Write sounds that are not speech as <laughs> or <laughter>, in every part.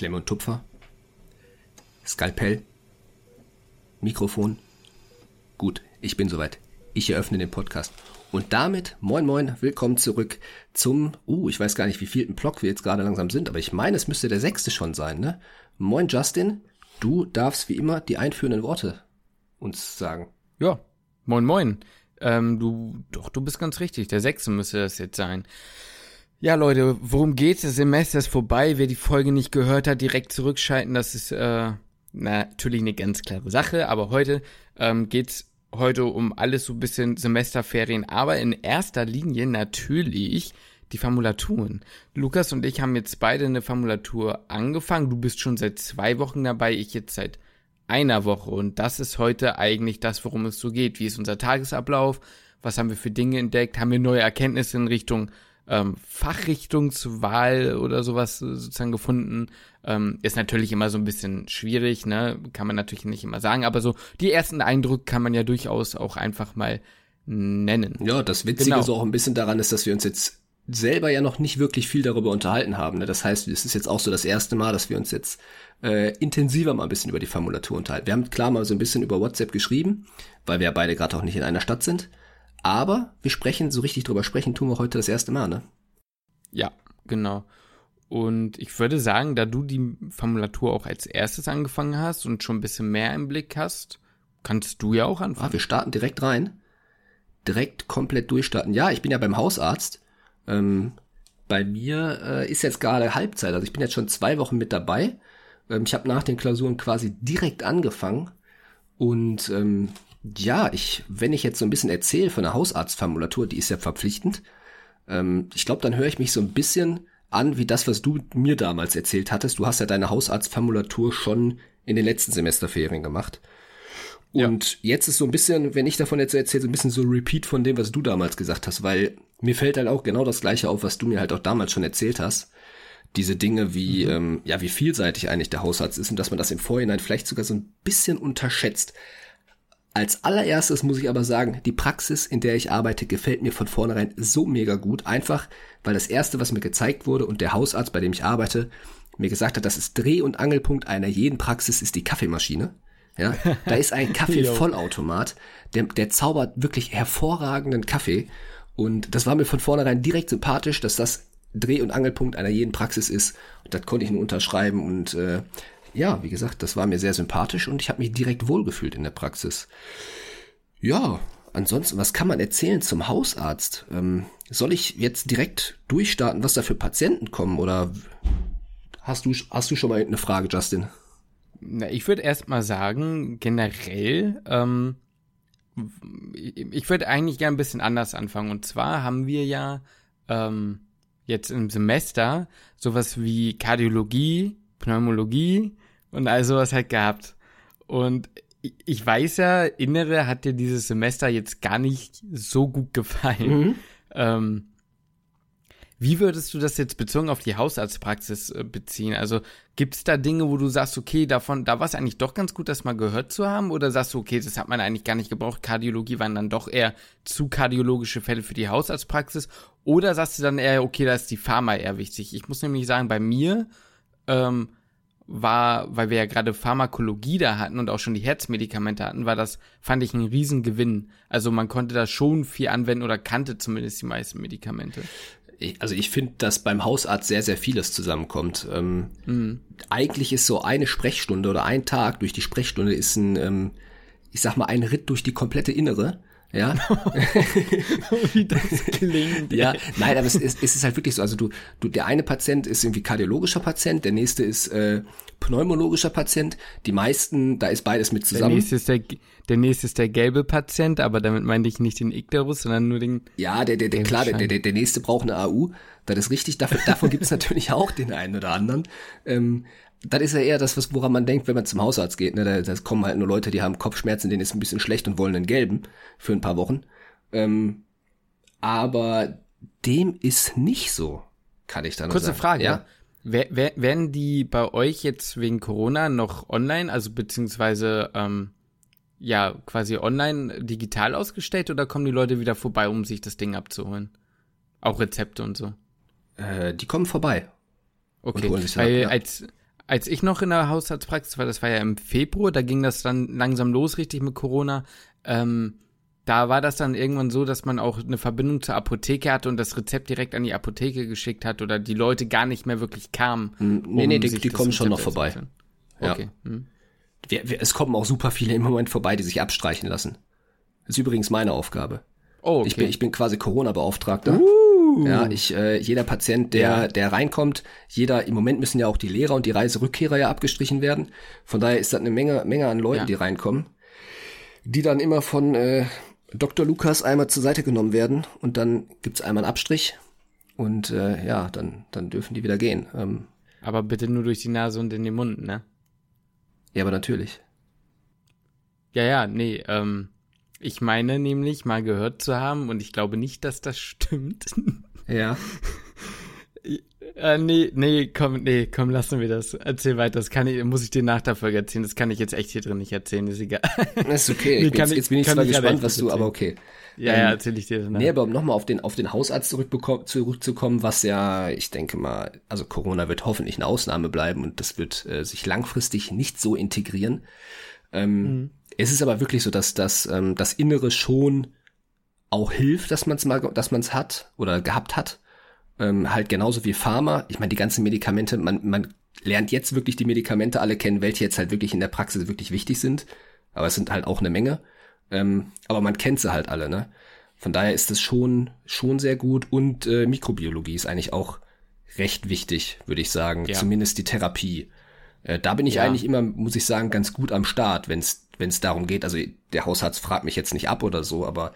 Klemme und Tupfer, Skalpell, Mikrofon. Gut, ich bin soweit. Ich eröffne den Podcast. Und damit, moin moin, willkommen zurück zum, uh, ich weiß gar nicht, wie vielten Block wir jetzt gerade langsam sind, aber ich meine, es müsste der sechste schon sein, ne? Moin Justin, du darfst wie immer die einführenden Worte uns sagen. Ja, moin moin. Ähm, du, doch, du bist ganz richtig. Der sechste müsste das jetzt sein. Ja, Leute, worum geht's? Das Semester ist vorbei. Wer die Folge nicht gehört hat, direkt zurückschalten. Das ist äh, natürlich eine ganz klare Sache. Aber heute ähm, geht's heute um alles so ein bisschen Semesterferien. Aber in erster Linie natürlich die Formulaturen. Lukas und ich haben jetzt beide eine Formulatur angefangen. Du bist schon seit zwei Wochen dabei, ich jetzt seit einer Woche. Und das ist heute eigentlich das, worum es so geht. Wie ist unser Tagesablauf? Was haben wir für Dinge entdeckt? Haben wir neue Erkenntnisse in Richtung ähm, Fachrichtungswahl oder sowas sozusagen gefunden? Ähm, ist natürlich immer so ein bisschen schwierig, ne? Kann man natürlich nicht immer sagen, aber so die ersten Eindrücke kann man ja durchaus auch einfach mal nennen. Ja, das Witzige genau. so auch ein bisschen daran ist, dass wir uns jetzt selber ja noch nicht wirklich viel darüber unterhalten haben. Ne? Das heißt, es ist jetzt auch so das erste Mal, dass wir uns jetzt äh, intensiver mal ein bisschen über die Formulatur unterhalten. Wir haben klar mal so ein bisschen über WhatsApp geschrieben, weil wir ja beide gerade auch nicht in einer Stadt sind. Aber wir sprechen, so richtig drüber sprechen, tun wir heute das erste Mal, ne? Ja, genau. Und ich würde sagen, da du die Formulatur auch als erstes angefangen hast und schon ein bisschen mehr im Blick hast, kannst du ja auch anfangen. Ah, wir starten direkt rein. Direkt komplett durchstarten. Ja, ich bin ja beim Hausarzt ähm, bei mir äh, ist jetzt gerade Halbzeit, also ich bin jetzt schon zwei Wochen mit dabei. Ähm, ich habe nach den Klausuren quasi direkt angefangen und ähm, ja, ich, wenn ich jetzt so ein bisschen erzähle von der Hausarztformulatur, die ist ja verpflichtend, ähm, ich glaube, dann höre ich mich so ein bisschen an wie das, was du mir damals erzählt hattest. Du hast ja deine Hausarztformulatur schon in den letzten Semesterferien gemacht. Und ja. jetzt ist so ein bisschen, wenn ich davon jetzt erzähle, so ein bisschen so Repeat von dem, was du damals gesagt hast, weil mir fällt halt auch genau das Gleiche auf, was du mir halt auch damals schon erzählt hast. Diese Dinge wie, mhm. ähm, ja, wie vielseitig eigentlich der Hausarzt ist und dass man das im Vorhinein vielleicht sogar so ein bisschen unterschätzt. Als allererstes muss ich aber sagen, die Praxis, in der ich arbeite, gefällt mir von vornherein so mega gut. Einfach, weil das erste, was mir gezeigt wurde und der Hausarzt, bei dem ich arbeite, mir gesagt hat, das ist Dreh- und Angelpunkt einer jeden Praxis ist die Kaffeemaschine. Ja, da ist ein <laughs> Kaffee-Vollautomat, der, der zaubert wirklich hervorragenden Kaffee. Und das war mir von vornherein direkt sympathisch, dass das Dreh- und Angelpunkt einer jeden Praxis ist. Und das konnte ich nur unterschreiben. Und äh, ja, wie gesagt, das war mir sehr sympathisch und ich habe mich direkt wohlgefühlt in der Praxis. Ja, ansonsten, was kann man erzählen zum Hausarzt? Ähm, soll ich jetzt direkt durchstarten, was da für Patienten kommen? Oder hast du, hast du schon mal eine Frage, Justin? Na, ich würde erstmal sagen, generell, ähm, ich würde eigentlich gerne ein bisschen anders anfangen. Und zwar haben wir ja ähm, jetzt im Semester sowas wie Kardiologie, Pneumologie und all sowas halt gehabt. Und ich weiß ja, Innere hat dir dieses Semester jetzt gar nicht so gut gefallen. Mhm. Ähm, wie würdest du das jetzt bezogen auf die Hausarztpraxis äh, beziehen? Also gibt es da Dinge, wo du sagst, okay, davon, da war es eigentlich doch ganz gut, das mal gehört zu haben? Oder sagst du, okay, das hat man eigentlich gar nicht gebraucht, Kardiologie waren dann doch eher zu kardiologische Fälle für die Hausarztpraxis? Oder sagst du dann eher, okay, da ist die Pharma eher wichtig? Ich muss nämlich sagen, bei mir ähm, war, weil wir ja gerade Pharmakologie da hatten und auch schon die Herzmedikamente hatten, war das, fand ich, ein Riesengewinn. Also man konnte da schon viel anwenden oder kannte zumindest die meisten Medikamente also ich finde, dass beim Hausarzt sehr, sehr vieles zusammenkommt. Ähm, mhm. Eigentlich ist so eine Sprechstunde oder ein Tag durch die Sprechstunde ist ein, ähm, ich sag mal, ein Ritt durch die komplette Innere. Ja. <laughs> Wie das klingt. ja, nein, aber es ist, es ist halt wirklich so. Also du, du, der eine Patient ist irgendwie kardiologischer Patient, der nächste ist äh, pneumologischer Patient. Die meisten, da ist beides mit zusammen. Der nächste ist der, der nächste ist der gelbe Patient, aber damit meinte ich nicht den Icterus, sondern nur den. Ja, der, der, der klar, der, der, der nächste braucht eine AU. Das ist richtig. Davon, davon gibt es <laughs> natürlich auch den einen oder anderen. Ähm, das ist ja eher das, was, woran man denkt, wenn man zum Hausarzt geht. Ne? Da, da kommen halt nur Leute, die haben Kopfschmerzen, denen ist ein bisschen schlecht und wollen einen gelben für ein paar Wochen. Ähm, aber dem ist nicht so, kann ich da noch Kurze sagen. Kurze Frage, ja? Werden die bei euch jetzt wegen Corona noch online, also beziehungsweise ähm, ja quasi online digital ausgestellt oder kommen die Leute wieder vorbei, um sich das Ding abzuholen? Auch Rezepte und so. Äh, die kommen vorbei. Okay, weil ab, ja. als als ich noch in der Haushaltspraxis war, das war ja im Februar, da ging das dann langsam los, richtig mit Corona. Ähm, da war das dann irgendwann so, dass man auch eine Verbindung zur Apotheke hatte und das Rezept direkt an die Apotheke geschickt hat oder die Leute gar nicht mehr wirklich kamen. Hm, nee, um nee, die, die kommen schon noch vorbei. Ja. Okay. Hm. Wir, wir, es kommen auch super viele im Moment vorbei, die sich abstreichen lassen. Das ist übrigens meine Aufgabe. Oh, okay. ich, bin, ich bin quasi Corona-Beauftragter. Uh. Ja, ich, äh, jeder Patient, der, ja. der reinkommt, jeder, im Moment müssen ja auch die Lehrer und die Reiserückkehrer ja abgestrichen werden. Von daher ist das eine Menge, Menge an Leuten, ja. die reinkommen, die dann immer von äh, Dr. Lukas einmal zur Seite genommen werden und dann gibt's einmal einen Abstrich und äh, ja, dann, dann dürfen die wieder gehen. Ähm, aber bitte nur durch die Nase und in den Mund, ne? Ja, aber natürlich. Ja, ja, nee, ähm, ich meine nämlich mal gehört zu haben, und ich glaube nicht, dass das stimmt. <laughs> Ja. äh, nee, nee, komm, nee, komm, lassen wir das. Erzähl weiter. Das kann ich, muss ich dir nach der Folge erzählen. Das kann ich jetzt echt hier drin nicht erzählen. Ist egal. Das ist okay. nee, jetzt, jetzt, bin ich zwar gespannt, was du, erzählen. aber okay. Ja, ähm, ja, erzähl ich dir. Dann. Nee, aber um nochmal auf den, auf den Hausarzt zurückzukommen, was ja, ich denke mal, also Corona wird hoffentlich eine Ausnahme bleiben und das wird äh, sich langfristig nicht so integrieren. Ähm, mhm. Es ist aber wirklich so, dass das, ähm, das Innere schon auch hilft, dass man es mal, dass man es hat oder gehabt hat. Ähm, halt genauso wie Pharma. Ich meine, die ganzen Medikamente, man, man lernt jetzt wirklich die Medikamente alle kennen, welche jetzt halt wirklich in der Praxis wirklich wichtig sind. Aber es sind halt auch eine Menge. Ähm, aber man kennt sie halt alle, ne? Von daher ist es schon, schon sehr gut. Und äh, Mikrobiologie ist eigentlich auch recht wichtig, würde ich sagen. Ja. Zumindest die Therapie. Äh, da bin ich ja. eigentlich immer, muss ich sagen, ganz gut am Start, wenn es wenn es darum geht. Also der Hausarzt fragt mich jetzt nicht ab oder so, aber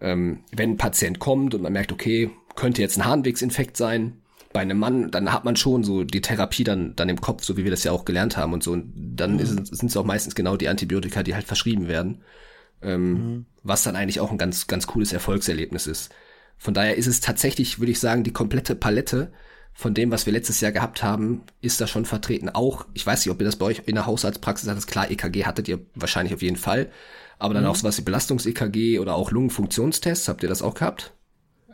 ähm, wenn ein Patient kommt und man merkt, okay, könnte jetzt ein Harnwegsinfekt sein, bei einem Mann, dann hat man schon so die Therapie dann, dann im Kopf, so wie wir das ja auch gelernt haben und so. Und dann mhm. sind es auch meistens genau die Antibiotika, die halt verschrieben werden. Ähm, mhm. Was dann eigentlich auch ein ganz, ganz cooles Erfolgserlebnis ist. Von daher ist es tatsächlich, würde ich sagen, die komplette Palette von dem, was wir letztes Jahr gehabt haben, ist da schon vertreten. Auch, ich weiß nicht, ob ihr das bei euch in der Haushaltspraxis hattet. Klar, EKG hattet ihr wahrscheinlich auf jeden Fall. Aber dann mhm. auch sowas wie Belastungs-EKG oder auch Lungenfunktionstests. Habt ihr das auch gehabt?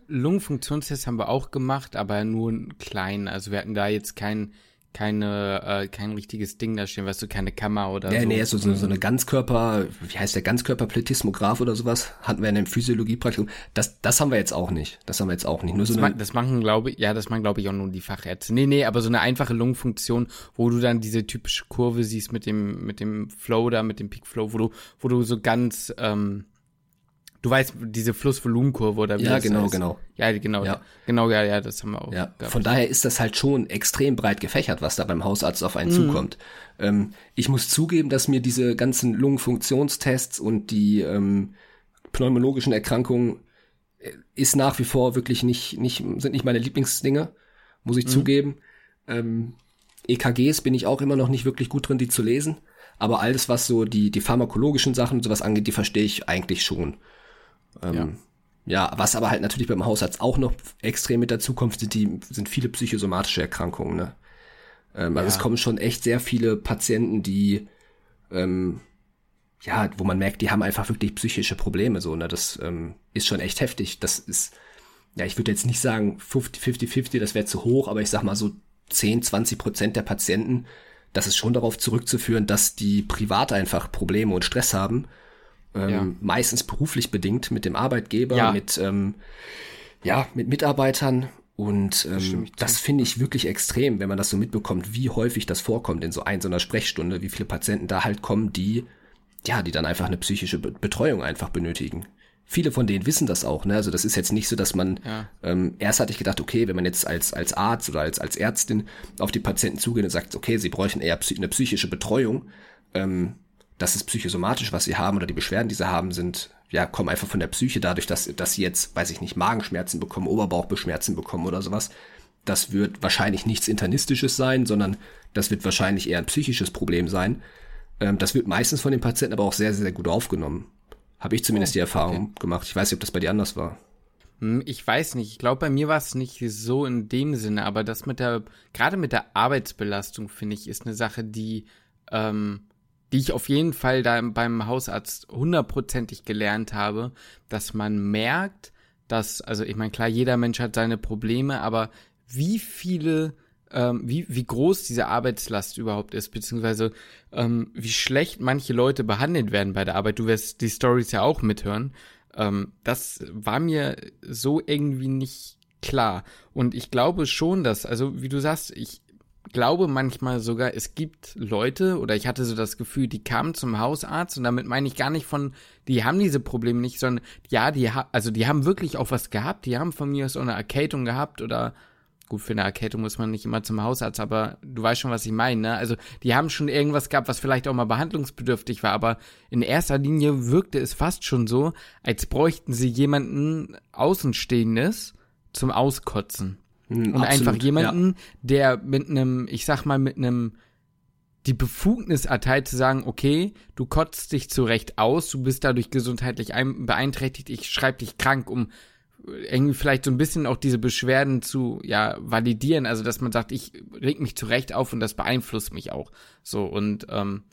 Lungenfunktionstests haben wir auch gemacht, aber nur klein. Also wir hatten da jetzt keinen keine, äh, kein richtiges Ding da stehen, weißt du, keine Kammer oder ja, so. Nee, so, so, so eine Ganzkörper, wie heißt der, Ganzkörperpletismograph oder sowas, hatten wir in dem Physiologiepraktikum. Das, das haben wir jetzt auch nicht. Das haben wir jetzt auch nicht. Nur so das, eine, das machen, glaube ich, ja, das machen, glaube ich, auch nur die Fachärzte. Nee, nee, aber so eine einfache Lungenfunktion, wo du dann diese typische Kurve siehst mit dem, mit dem Flow da, mit dem Peak Flow, wo du, wo du so ganz, ähm, Du weißt, diese Flussvolumenkurve oder wie Ja, genau, heißt. genau. Ja, genau. Ja. Genau, ja, ja, das haben wir auch. Ja. Von daher ist das halt schon extrem breit gefächert, was da beim Hausarzt auf einen mhm. zukommt. Ähm, ich muss zugeben, dass mir diese ganzen Lungenfunktionstests und die ähm, pneumologischen Erkrankungen äh, ist nach wie vor wirklich nicht, nicht, sind nicht meine Lieblingsdinge, muss ich mhm. zugeben. Ähm, EKGs bin ich auch immer noch nicht wirklich gut drin, die zu lesen. Aber alles, was so die, die pharmakologischen Sachen und sowas angeht, die verstehe ich eigentlich schon. Ähm, ja. ja, was aber halt natürlich beim Hausarzt auch noch extrem mit der Zukunft sind, die, sind viele psychosomatische Erkrankungen, ne? Ähm, also ja. es kommen schon echt sehr viele Patienten, die, ähm, ja, wo man merkt, die haben einfach wirklich psychische Probleme, so, ne? Das ähm, ist schon echt heftig. Das ist, ja, ich würde jetzt nicht sagen 50-50, das wäre zu hoch, aber ich sag mal so 10, 20 Prozent der Patienten, das ist schon darauf zurückzuführen, dass die privat einfach Probleme und Stress haben ähm, ja. meistens beruflich bedingt mit dem Arbeitgeber, ja. mit ähm, ja mit Mitarbeitern und ähm, das, das finde ich wirklich extrem, wenn man das so mitbekommt, wie häufig das vorkommt in so ein so einer Sprechstunde, wie viele Patienten da halt kommen, die ja, die dann einfach eine psychische Betreuung einfach benötigen. Viele von denen wissen das auch, ne? Also das ist jetzt nicht so, dass man ja. ähm, erst hatte ich gedacht, okay, wenn man jetzt als als Arzt oder als als Ärztin auf die Patienten zugeht und sagt, okay, sie bräuchten eher eine psychische Betreuung, ähm, das ist psychosomatisch, was sie haben oder die Beschwerden, die sie haben, sind, ja, kommen einfach von der Psyche dadurch, dass, dass sie jetzt, weiß ich nicht, Magenschmerzen bekommen, Oberbauchbeschmerzen bekommen oder sowas. Das wird wahrscheinlich nichts Internistisches sein, sondern das wird wahrscheinlich eher ein psychisches Problem sein. Ähm, das wird meistens von den Patienten aber auch sehr, sehr, sehr gut aufgenommen. Habe ich zumindest oh, die Erfahrung okay. gemacht. Ich weiß nicht, ob das bei dir anders war. Hm, ich weiß nicht. Ich glaube, bei mir war es nicht so in dem Sinne, aber das mit der, gerade mit der Arbeitsbelastung, finde ich, ist eine Sache, die ähm, die ich auf jeden Fall da beim Hausarzt hundertprozentig gelernt habe, dass man merkt, dass, also ich meine, klar, jeder Mensch hat seine Probleme, aber wie viele ähm, wie, wie groß diese Arbeitslast überhaupt ist, beziehungsweise ähm, wie schlecht manche Leute behandelt werden bei der Arbeit. Du wirst die Stories ja auch mithören. Ähm, das war mir so irgendwie nicht klar. Und ich glaube schon, dass, also wie du sagst, ich glaube manchmal sogar, es gibt Leute, oder ich hatte so das Gefühl, die kamen zum Hausarzt und damit meine ich gar nicht von, die haben diese Probleme nicht, sondern ja, die also die haben wirklich auch was gehabt, die haben von mir aus auch eine Erkältung gehabt oder gut, für eine Erkältung muss man nicht immer zum Hausarzt, aber du weißt schon, was ich meine, ne? Also, die haben schon irgendwas gehabt, was vielleicht auch mal behandlungsbedürftig war, aber in erster Linie wirkte es fast schon so, als bräuchten sie jemanden Außenstehendes zum Auskotzen. Mhm, und absolut, einfach jemanden, ja. der mit einem, ich sag mal, mit einem die Befugnis erteilt zu sagen, okay, du kotzt dich zurecht aus, du bist dadurch gesundheitlich beeinträchtigt, ich schreibe dich krank, um irgendwie vielleicht so ein bisschen auch diese Beschwerden zu ja validieren, also dass man sagt, ich reg mich zurecht auf und das beeinflusst mich auch. So und ähm,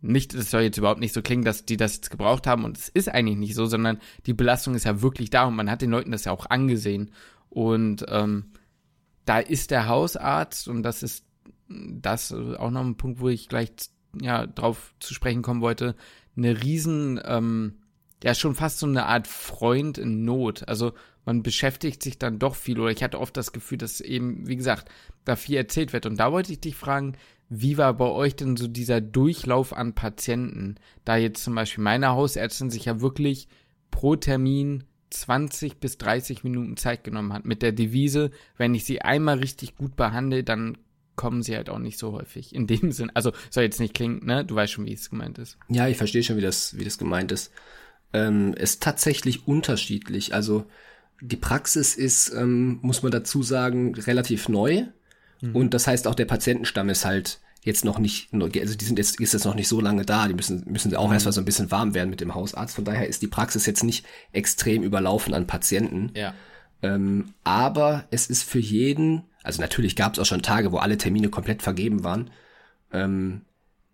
nicht, es soll jetzt überhaupt nicht so klingen, dass die das jetzt gebraucht haben und es ist eigentlich nicht so, sondern die Belastung ist ja wirklich da und man hat den Leuten das ja auch angesehen und ähm, da ist der Hausarzt und das ist das auch noch ein Punkt, wo ich gleich ja drauf zu sprechen kommen wollte, eine riesen ähm, ja schon fast so eine Art Freund in Not. Also man beschäftigt sich dann doch viel oder ich hatte oft das Gefühl, dass eben, wie gesagt, da viel erzählt wird. Und da wollte ich dich fragen, wie war bei euch denn so dieser Durchlauf an Patienten? Da jetzt zum Beispiel meine Hausärztin sich ja wirklich pro Termin 20 bis 30 Minuten Zeit genommen hat mit der Devise, wenn ich sie einmal richtig gut behandle, dann kommen sie halt auch nicht so häufig. In dem Sinn, also soll jetzt nicht klingen, ne? Du weißt schon, wie es gemeint ist. Ja, ich verstehe schon, wie das, wie das gemeint ist ähm, ist tatsächlich unterschiedlich. Also die Praxis ist, ähm, muss man dazu sagen, relativ neu. Mhm. Und das heißt auch der Patientenstamm ist halt jetzt noch nicht, also die sind jetzt, ist jetzt noch nicht so lange da, die müssen, müssen auch mhm. erstmal so ein bisschen warm werden mit dem Hausarzt. Von daher ist die Praxis jetzt nicht extrem überlaufen an Patienten. Ja. Ähm, aber es ist für jeden, also natürlich gab es auch schon Tage, wo alle Termine komplett vergeben waren. Ähm,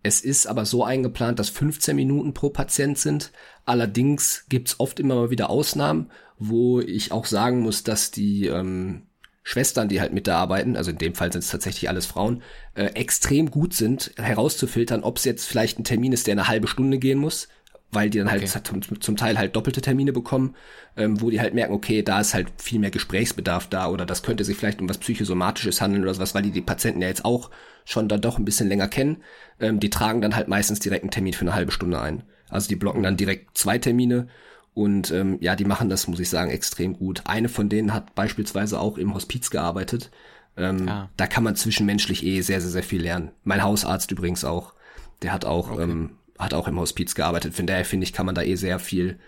es ist aber so eingeplant, dass 15 Minuten pro Patient sind. Allerdings gibt's oft immer mal wieder Ausnahmen, wo ich auch sagen muss, dass die ähm, Schwestern, die halt mit da arbeiten, also in dem Fall sind es tatsächlich alles Frauen, äh, extrem gut sind, herauszufiltern, ob es jetzt vielleicht ein Termin ist, der eine halbe Stunde gehen muss, weil die dann halt okay. halt zum, zum, Teil halt doppelte Termine bekommen, ähm, wo die halt merken, okay, da ist halt viel mehr Gesprächsbedarf da oder das könnte sich vielleicht um was Psychosomatisches handeln oder sowas, weil die die Patienten ja jetzt auch schon dann doch ein bisschen länger kennen. Ähm, die tragen dann halt meistens direkt einen Termin für eine halbe Stunde ein. Also die blocken dann direkt zwei Termine und ähm, ja, die machen das, muss ich sagen, extrem gut. Eine von denen hat beispielsweise auch im Hospiz gearbeitet. Ähm, ah. Da kann man zwischenmenschlich eh sehr, sehr, sehr viel lernen. Mein Hausarzt übrigens auch. Der hat auch okay. ähm, hat auch im Hospiz gearbeitet. Von daher finde ich, kann man da eh sehr viel,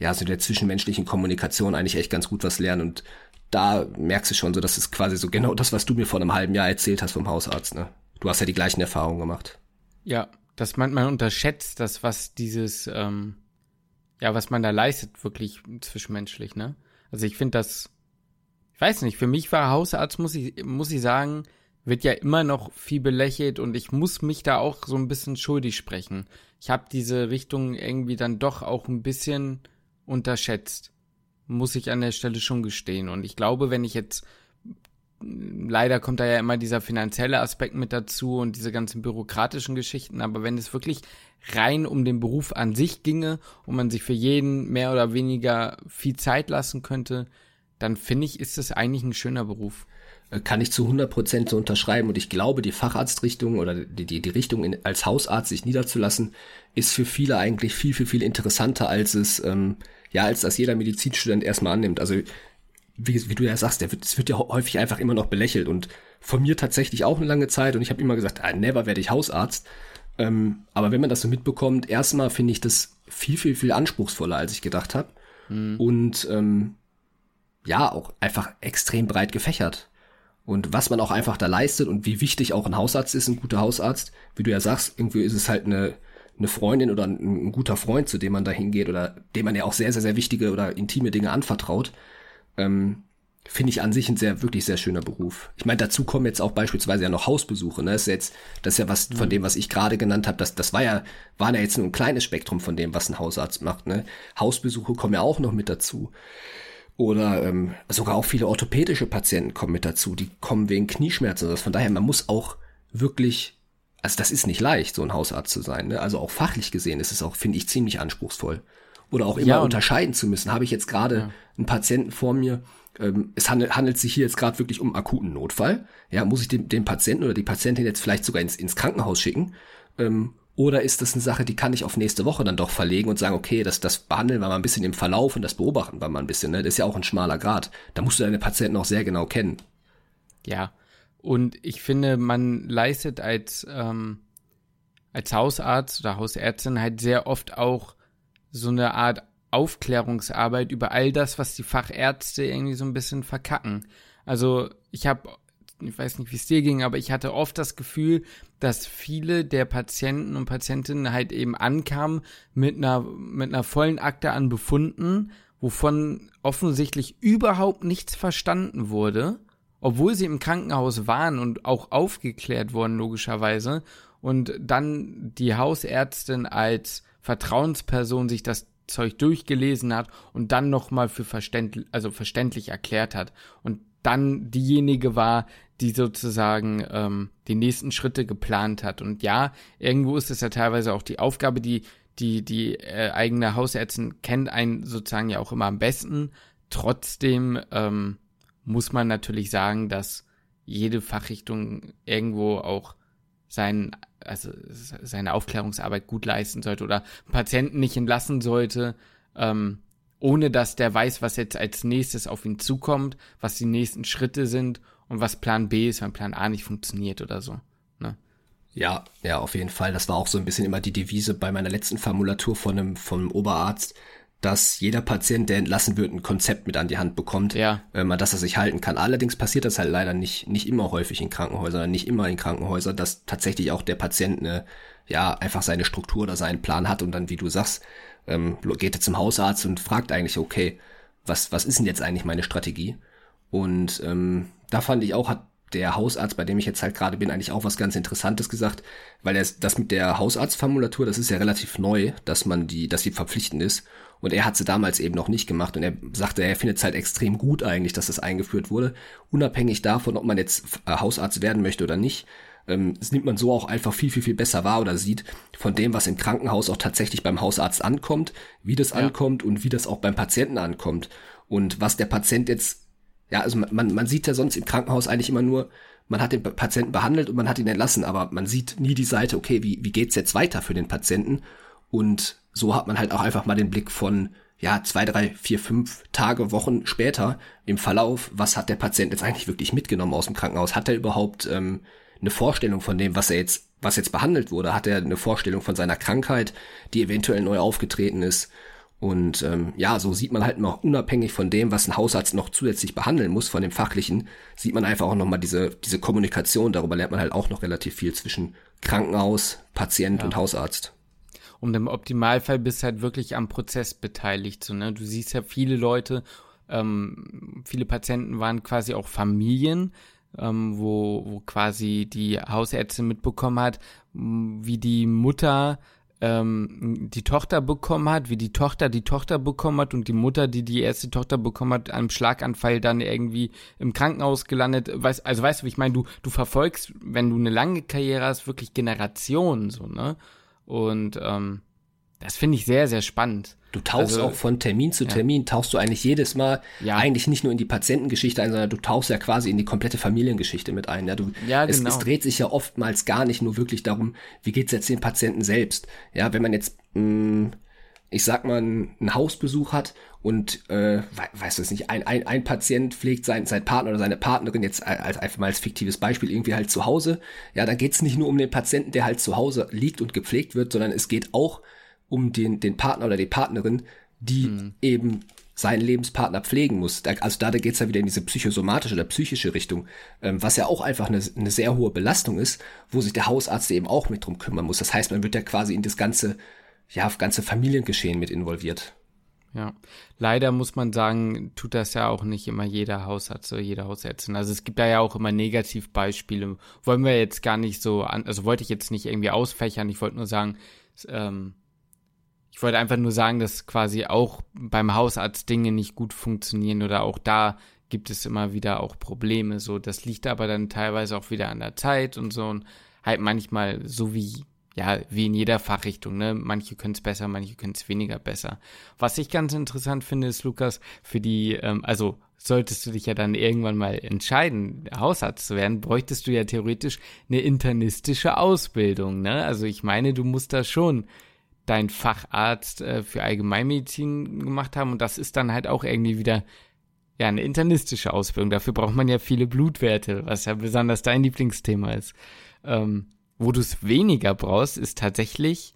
ja, so der zwischenmenschlichen Kommunikation eigentlich echt ganz gut was lernen. Und da merkst du schon so, das ist quasi so genau das, was du mir vor einem halben Jahr erzählt hast vom Hausarzt, ne? Du hast ja die gleichen Erfahrungen gemacht. Ja, dass man, man unterschätzt das, was dieses, ähm, ja, was man da leistet, wirklich zwischenmenschlich, ne? Also ich finde das, ich weiß nicht, für mich war Hausarzt, muss ich, muss ich sagen, wird ja immer noch viel belächelt und ich muss mich da auch so ein bisschen schuldig sprechen. Ich habe diese Richtung irgendwie dann doch auch ein bisschen unterschätzt. Muss ich an der Stelle schon gestehen. Und ich glaube, wenn ich jetzt leider kommt da ja immer dieser finanzielle Aspekt mit dazu und diese ganzen bürokratischen Geschichten, aber wenn es wirklich rein um den Beruf an sich ginge und man sich für jeden mehr oder weniger viel Zeit lassen könnte, dann finde ich, ist es eigentlich ein schöner Beruf. Äh, kann ich zu 100 Prozent so unterschreiben und ich glaube, die Facharztrichtung oder die, die, die Richtung in, als Hausarzt sich niederzulassen, ist für viele eigentlich viel, viel, viel interessanter, als es, ähm, ja, als das jeder Medizinstudent erstmal annimmt. Also, wie, wie du ja sagst, der wird, es wird ja häufig einfach immer noch belächelt und von mir tatsächlich auch eine lange Zeit und ich habe immer gesagt, ah, never werde ich Hausarzt. Ähm, aber wenn man das so mitbekommt, erstmal finde ich das viel, viel, viel anspruchsvoller, als ich gedacht habe. Mhm. Und ähm, ja, auch einfach extrem breit gefächert und was man auch einfach da leistet und wie wichtig auch ein Hausarzt ist, ein guter Hausarzt. Wie du ja sagst, irgendwie ist es halt eine, eine Freundin oder ein, ein guter Freund, zu dem man da hingeht oder dem man ja auch sehr, sehr, sehr wichtige oder intime Dinge anvertraut. Ähm, Finde ich an sich ein sehr, wirklich sehr schöner Beruf. Ich meine, dazu kommen jetzt auch beispielsweise ja noch Hausbesuche. Ne? Das ist jetzt, das ist ja was von mhm. dem, was ich gerade genannt habe. Das, das war ja, waren ja jetzt nur ein kleines Spektrum von dem, was ein Hausarzt macht. Ne? Hausbesuche kommen ja auch noch mit dazu. Oder ähm, sogar auch viele orthopädische Patienten kommen mit dazu, die kommen wegen Knieschmerzen. Also von daher, man muss auch wirklich, also das ist nicht leicht, so ein Hausarzt zu sein. Ne? Also auch fachlich gesehen ist es auch, finde ich, ziemlich anspruchsvoll. Oder auch immer ja, unterscheiden zu müssen. Habe ich jetzt gerade ja. einen Patienten vor mir, ähm, es handelt, handelt sich hier jetzt gerade wirklich um akuten Notfall. Ja, muss ich den, den Patienten oder die Patientin jetzt vielleicht sogar ins, ins Krankenhaus schicken? Ähm, oder ist das eine Sache, die kann ich auf nächste Woche dann doch verlegen und sagen, okay, das, das behandeln wir mal ein bisschen im Verlauf und das beobachten wir mal ein bisschen. Ne? Das ist ja auch ein schmaler Grad. Da musst du deine Patienten auch sehr genau kennen. Ja, und ich finde, man leistet als, ähm, als Hausarzt oder Hausärztin halt sehr oft auch so eine Art Aufklärungsarbeit über all das, was die Fachärzte irgendwie so ein bisschen verkacken. Also ich habe, ich weiß nicht, wie es dir ging, aber ich hatte oft das Gefühl, dass viele der Patienten und Patientinnen halt eben ankamen mit einer, mit einer vollen Akte an Befunden, wovon offensichtlich überhaupt nichts verstanden wurde, obwohl sie im Krankenhaus waren und auch aufgeklärt wurden, logischerweise, und dann die Hausärztin als Vertrauensperson sich das Zeug durchgelesen hat und dann nochmal für verständlich, also verständlich erklärt hat und dann diejenige war, die sozusagen ähm, die nächsten Schritte geplant hat. Und ja, irgendwo ist es ja teilweise auch die Aufgabe, die die die äh, eigene Hausärztin kennt einen sozusagen ja auch immer am besten. Trotzdem ähm, muss man natürlich sagen, dass jede Fachrichtung irgendwo auch sein, also seine Aufklärungsarbeit gut leisten sollte oder Patienten nicht entlassen sollte, ähm, ohne dass der weiß, was jetzt als nächstes auf ihn zukommt, was die nächsten Schritte sind und was Plan B ist, wenn Plan A nicht funktioniert oder so. Ne? Ja, ja, auf jeden Fall. Das war auch so ein bisschen immer die Devise bei meiner letzten Formulatur von einem, einem Oberarzt, dass jeder Patient, der entlassen wird, ein Konzept mit an die Hand bekommt, ja. ähm, an das er sich halten kann. Allerdings passiert das halt leider nicht, nicht immer häufig in Krankenhäusern, nicht immer in Krankenhäusern, dass tatsächlich auch der Patient eine, ja, einfach seine Struktur oder seinen Plan hat und dann, wie du sagst, ähm, geht er zum Hausarzt und fragt eigentlich, okay, was, was ist denn jetzt eigentlich meine Strategie? Und ähm, da fand ich auch, hat der Hausarzt, bei dem ich jetzt halt gerade bin, eigentlich auch was ganz Interessantes gesagt, weil er das mit der Hausarztformulatur, das ist ja relativ neu, dass man die, dass sie verpflichtend ist. Und er hat sie damals eben noch nicht gemacht und er sagte, er findet es halt extrem gut eigentlich, dass das eingeführt wurde, unabhängig davon, ob man jetzt äh, Hausarzt werden möchte oder nicht. Ähm, das nimmt man so auch einfach viel, viel, viel besser wahr oder sieht von dem, was im Krankenhaus auch tatsächlich beim Hausarzt ankommt, wie das ja. ankommt und wie das auch beim Patienten ankommt. Und was der Patient jetzt, ja, also man, man sieht ja sonst im Krankenhaus eigentlich immer nur, man hat den Patienten behandelt und man hat ihn entlassen, aber man sieht nie die Seite, okay, wie, wie geht's jetzt weiter für den Patienten? Und so hat man halt auch einfach mal den Blick von, ja, zwei, drei, vier, fünf Tage, Wochen später im Verlauf, was hat der Patient jetzt eigentlich wirklich mitgenommen aus dem Krankenhaus? Hat er überhaupt ähm, eine Vorstellung von dem, was er jetzt, was jetzt behandelt wurde? Hat er eine Vorstellung von seiner Krankheit, die eventuell neu aufgetreten ist? Und ähm, ja, so sieht man halt noch unabhängig von dem, was ein Hausarzt noch zusätzlich behandeln muss, von dem Fachlichen, sieht man einfach auch nochmal diese, diese Kommunikation. Darüber lernt man halt auch noch relativ viel zwischen Krankenhaus, Patient ja. und Hausarzt. Und im Optimalfall bist halt wirklich am Prozess beteiligt. So, ne? Du siehst ja viele Leute, ähm, viele Patienten waren quasi auch Familien, ähm, wo, wo quasi die Hausärztin mitbekommen hat, wie die Mutter ähm, die Tochter bekommen hat, wie die Tochter die Tochter bekommen hat und die Mutter, die die erste Tochter bekommen hat, einem Schlaganfall dann irgendwie im Krankenhaus gelandet. Weiß, also weißt du, ich meine, du, du verfolgst, wenn du eine lange Karriere hast, wirklich Generationen so, ne? Und ähm, das finde ich sehr, sehr spannend. Du tauchst also, auch von Termin zu Termin, ja. tauchst du eigentlich jedes Mal ja. eigentlich nicht nur in die Patientengeschichte ein, sondern du tauchst ja quasi in die komplette Familiengeschichte mit ein. Ja, du, ja genau. es, es dreht sich ja oftmals gar nicht nur wirklich darum, wie geht's jetzt dem Patienten selbst. Ja, wenn man jetzt, mh, mm, ich sag mal, einen Hausbesuch hat und, äh, weißt du es nicht, ein, ein, ein Patient pflegt sein, sein Partner oder seine Partnerin jetzt als, einfach mal als fiktives Beispiel irgendwie halt zu Hause. Ja, dann geht's nicht nur um den Patienten, der halt zu Hause liegt und gepflegt wird, sondern es geht auch um den, den Partner oder die Partnerin, die mhm. eben seinen Lebenspartner pflegen muss. Da, also da, da geht's ja wieder in diese psychosomatische oder psychische Richtung, ähm, was ja auch einfach eine, eine sehr hohe Belastung ist, wo sich der Hausarzt eben auch mit drum kümmern muss. Das heißt, man wird ja quasi in das ganze, ja, ganze Familiengeschehen mit involviert. Ja, leider muss man sagen, tut das ja auch nicht immer jeder Hausarzt oder jede Hausärztin. Also es gibt da ja auch immer Negativbeispiele. Wollen wir jetzt gar nicht so an, also wollte ich jetzt nicht irgendwie ausfächern, ich wollte nur sagen, ähm, ich wollte einfach nur sagen, dass quasi auch beim Hausarzt Dinge nicht gut funktionieren oder auch da gibt es immer wieder auch Probleme. So, das liegt aber dann teilweise auch wieder an der Zeit und so und halt manchmal so wie ja, wie in jeder Fachrichtung, ne? Manche können es besser, manche können es weniger besser. Was ich ganz interessant finde, ist, Lukas, für die, ähm, also solltest du dich ja dann irgendwann mal entscheiden, Hausarzt zu werden, bräuchtest du ja theoretisch eine internistische Ausbildung, ne? Also ich meine, du musst da schon dein Facharzt äh, für Allgemeinmedizin gemacht haben und das ist dann halt auch irgendwie wieder ja eine internistische Ausbildung. Dafür braucht man ja viele Blutwerte, was ja besonders dein Lieblingsthema ist. Ähm, wo du es weniger brauchst, ist tatsächlich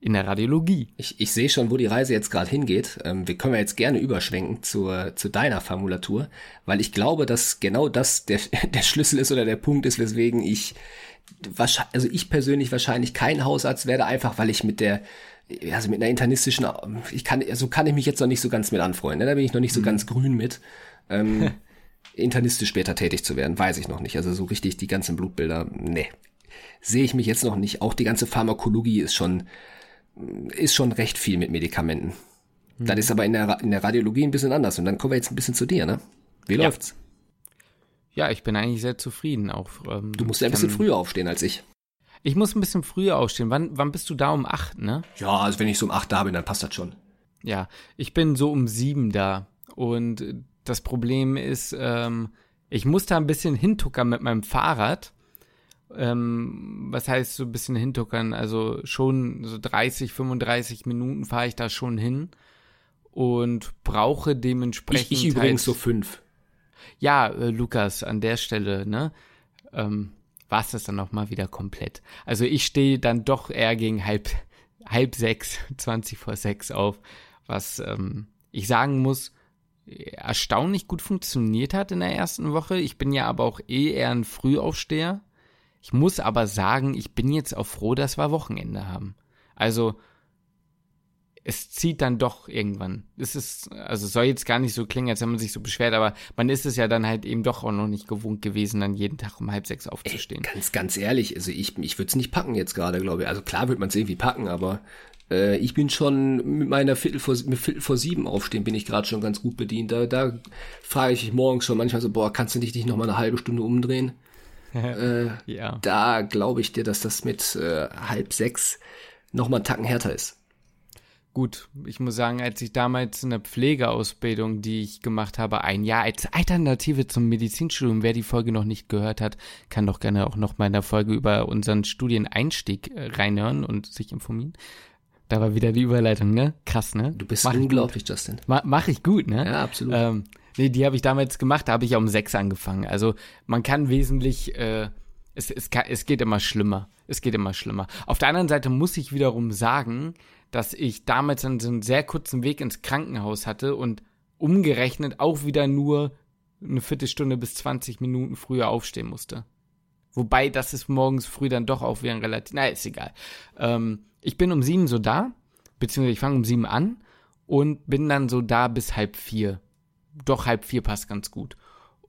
in der Radiologie. Ich, ich sehe schon, wo die Reise jetzt gerade hingeht. Ähm, wir können ja jetzt gerne überschwenken zur, zu deiner Formulatur, weil ich glaube, dass genau das der, <laughs> der Schlüssel ist oder der Punkt ist, weswegen ich, also ich persönlich wahrscheinlich kein Hausarzt werde, einfach weil ich mit der, also mit einer internistischen, ich kann, also kann ich mich jetzt noch nicht so ganz mit anfreunden. Ne? Da bin ich noch nicht so mhm. ganz grün mit. Ähm, <laughs> internistisch später tätig zu werden, weiß ich noch nicht. Also so richtig die ganzen Blutbilder, nee, sehe ich mich jetzt noch nicht. Auch die ganze Pharmakologie ist schon, ist schon recht viel mit Medikamenten. Hm. Das ist aber in der, in der Radiologie ein bisschen anders. Und dann kommen wir jetzt ein bisschen zu dir, ne? Wie ja. läuft's? Ja, ich bin eigentlich sehr zufrieden. Auch, ähm, du musst ja ein bisschen früher aufstehen als ich. Ich muss ein bisschen früher aufstehen. Wann, wann bist du da um acht, ne? Ja, also wenn ich so um acht da bin, dann passt das schon. Ja, ich bin so um sieben da. Und das Problem ist, ähm, ich muss da ein bisschen hintuckern mit meinem Fahrrad ähm, was heißt so ein bisschen hintuckern? Also schon so 30, 35 Minuten fahre ich da schon hin und brauche dementsprechend. Ich, ich übrigens halt, so fünf. Ja, äh, Lukas, an der Stelle, ne? Ähm, war es das dann noch mal wieder komplett. Also ich stehe dann doch eher gegen halb, halb sechs, <laughs> 20 vor sechs auf, was ähm, ich sagen muss, erstaunlich gut funktioniert hat in der ersten Woche. Ich bin ja aber auch eh eher ein Frühaufsteher. Ich muss aber sagen, ich bin jetzt auch froh, dass wir Wochenende haben. Also, es zieht dann doch irgendwann. Es ist, also soll jetzt gar nicht so klingen, als wenn man sich so beschwert, aber man ist es ja dann halt eben doch auch noch nicht gewohnt gewesen, dann jeden Tag um halb sechs aufzustehen. Ey, ganz, ganz ehrlich, also ich, ich würde es nicht packen jetzt gerade, glaube ich. Also klar wird man es irgendwie packen, aber äh, ich bin schon mit meiner Viertel vor, mit Viertel vor sieben aufstehen, bin ich gerade schon ganz gut bedient. Da, da frage ich mich morgens schon manchmal so, boah, kannst du dich nicht noch mal eine halbe Stunde umdrehen? <laughs> äh, ja. Da glaube ich dir, dass das mit äh, halb sechs noch mal einen Tacken härter ist. Gut, ich muss sagen, als ich damals in der Pflegeausbildung, die ich gemacht habe, ein Jahr als Alternative zum Medizinstudium, wer die Folge noch nicht gehört hat, kann doch gerne auch noch mal in der Folge über unseren Studieneinstieg äh, reinhören und sich informieren. Da war wieder die Überleitung, ne? Krass, ne? Du bist mach unglaublich, Justin. Ma mach ich gut, ne? Ja, absolut. Ähm, Nee, die habe ich damals gemacht, da habe ich ja um sechs angefangen. Also man kann wesentlich, äh, es, es, kann, es geht immer schlimmer. Es geht immer schlimmer. Auf der anderen Seite muss ich wiederum sagen, dass ich damals einen, einen sehr kurzen Weg ins Krankenhaus hatte und umgerechnet auch wieder nur eine Viertelstunde bis 20 Minuten früher aufstehen musste. Wobei, das ist morgens früh dann doch auch wieder ein relativ, na, ist egal. Ähm, ich bin um sieben so da, beziehungsweise ich fange um sieben an und bin dann so da bis halb vier doch halb vier passt ganz gut.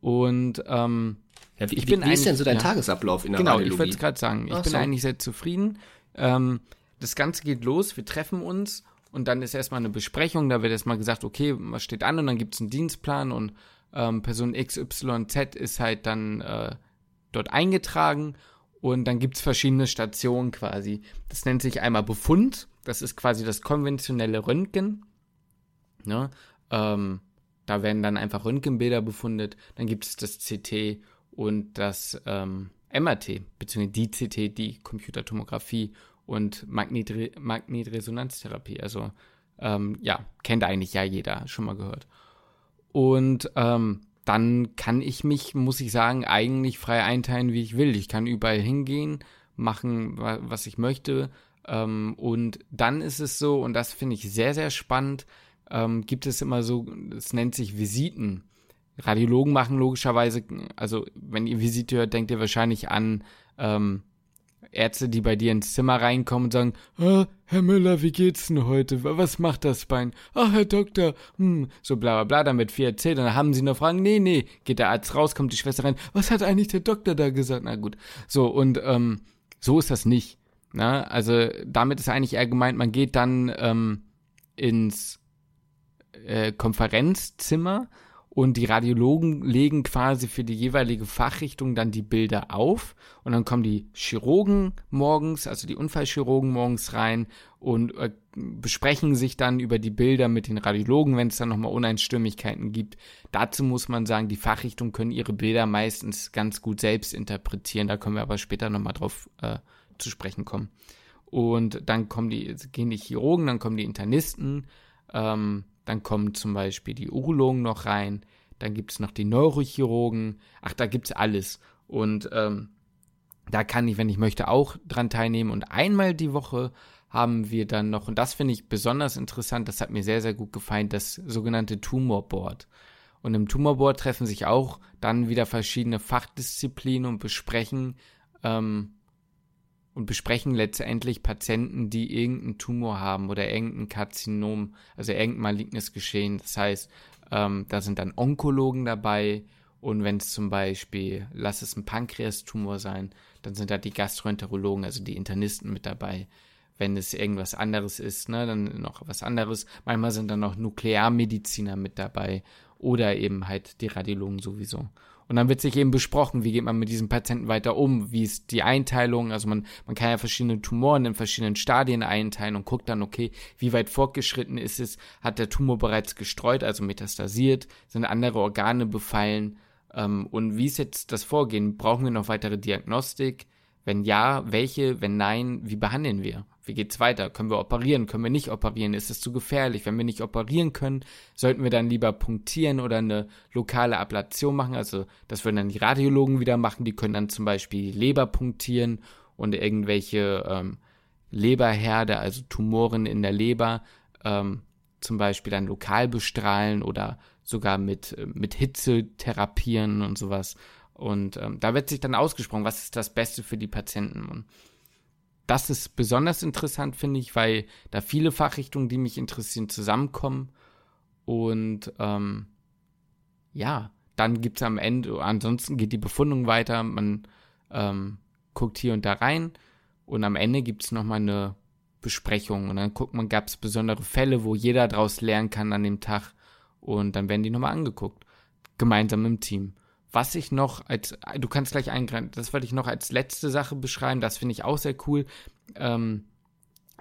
Und ähm, ja, wie, ich bin wie ist denn so dein ja, Tagesablauf in der Genau, Radiologie? ich wollte es gerade sagen. Ich Ach bin so. eigentlich sehr zufrieden. Ähm, das Ganze geht los, wir treffen uns und dann ist erstmal eine Besprechung, da wird erstmal gesagt, okay, was steht an und dann gibt es einen Dienstplan und ähm, Person XYZ ist halt dann äh, dort eingetragen und dann gibt es verschiedene Stationen quasi. Das nennt sich einmal Befund, das ist quasi das konventionelle Röntgen. Ne? Ähm, da werden dann einfach Röntgenbilder befundet. Dann gibt es das CT und das ähm, MRT, beziehungsweise die CT, die Computertomographie und Magnetre Magnetresonanztherapie. Also ähm, ja, kennt eigentlich ja jeder, schon mal gehört. Und ähm, dann kann ich mich, muss ich sagen, eigentlich frei einteilen, wie ich will. Ich kann überall hingehen, machen, was ich möchte. Ähm, und dann ist es so, und das finde ich sehr, sehr spannend, ähm, gibt es immer so, es nennt sich Visiten. Radiologen machen logischerweise, also wenn ihr Visite hört, denkt ihr wahrscheinlich an ähm, Ärzte, die bei dir ins Zimmer reinkommen und sagen, ah, Herr Müller, wie geht's denn heute? Was macht das Bein? Ach, Herr Doktor, hm, so bla bla bla, wird viel erzählt. Dann haben sie noch Fragen, nee, nee, geht der Arzt raus, kommt die Schwester rein, was hat eigentlich der Doktor da gesagt? Na gut. So, und ähm, so ist das nicht. Na, also damit ist eigentlich eher gemeint, man geht dann ähm, ins äh, Konferenzzimmer und die Radiologen legen quasi für die jeweilige Fachrichtung dann die Bilder auf und dann kommen die Chirurgen morgens, also die Unfallchirurgen morgens rein und äh, besprechen sich dann über die Bilder mit den Radiologen, wenn es dann nochmal Uneinstimmigkeiten gibt. Dazu muss man sagen, die Fachrichtungen können ihre Bilder meistens ganz gut selbst interpretieren, da können wir aber später nochmal drauf äh, zu sprechen kommen. Und dann kommen die, gehen die Chirurgen, dann kommen die Internisten, ähm, dann kommen zum Beispiel die Urologen noch rein, dann gibt es noch die Neurochirurgen, ach, da gibt es alles. Und ähm, da kann ich, wenn ich möchte, auch dran teilnehmen. Und einmal die Woche haben wir dann noch, und das finde ich besonders interessant, das hat mir sehr, sehr gut gefallen, das sogenannte Tumorboard. Und im Tumorboard treffen sich auch dann wieder verschiedene Fachdisziplinen und besprechen ähm, und besprechen letztendlich Patienten, die irgendeinen Tumor haben oder irgendein Karzinom, also irgendein malignes Geschehen. Das heißt, ähm, da sind dann Onkologen dabei und wenn es zum Beispiel, lass es ein Pankreastumor sein, dann sind da die Gastroenterologen, also die Internisten mit dabei. Wenn es irgendwas anderes ist, ne, dann noch was anderes. Manchmal sind dann noch Nuklearmediziner mit dabei oder eben halt die Radiologen sowieso. Und dann wird sich eben besprochen, wie geht man mit diesem Patienten weiter um, wie ist die Einteilung, also man, man kann ja verschiedene Tumoren in verschiedenen Stadien einteilen und guckt dann, okay, wie weit fortgeschritten ist es, hat der Tumor bereits gestreut, also metastasiert, sind andere Organe befallen ähm, und wie ist jetzt das Vorgehen? Brauchen wir noch weitere Diagnostik? Wenn ja, welche? Wenn nein, wie behandeln wir? Wie geht's weiter? Können wir operieren? Können wir nicht operieren? Ist es zu gefährlich? Wenn wir nicht operieren können, sollten wir dann lieber punktieren oder eine lokale Ablation machen? Also, das würden dann die Radiologen wieder machen. Die können dann zum Beispiel Leber punktieren und irgendwelche ähm, Leberherde, also Tumoren in der Leber, ähm, zum Beispiel dann lokal bestrahlen oder sogar mit, äh, mit Hitze therapieren und sowas. Und ähm, da wird sich dann ausgesprochen, was ist das Beste für die Patienten. Und das ist besonders interessant, finde ich, weil da viele Fachrichtungen, die mich interessieren, zusammenkommen. Und ähm, ja, dann gibt es am Ende, ansonsten geht die Befundung weiter, man ähm, guckt hier und da rein und am Ende gibt es nochmal eine Besprechung und dann guckt man, gab es besondere Fälle, wo jeder daraus lernen kann an dem Tag und dann werden die nochmal angeguckt, gemeinsam im Team. Was ich noch als, du kannst gleich eingreifen, das wollte ich noch als letzte Sache beschreiben, das finde ich auch sehr cool. Ähm,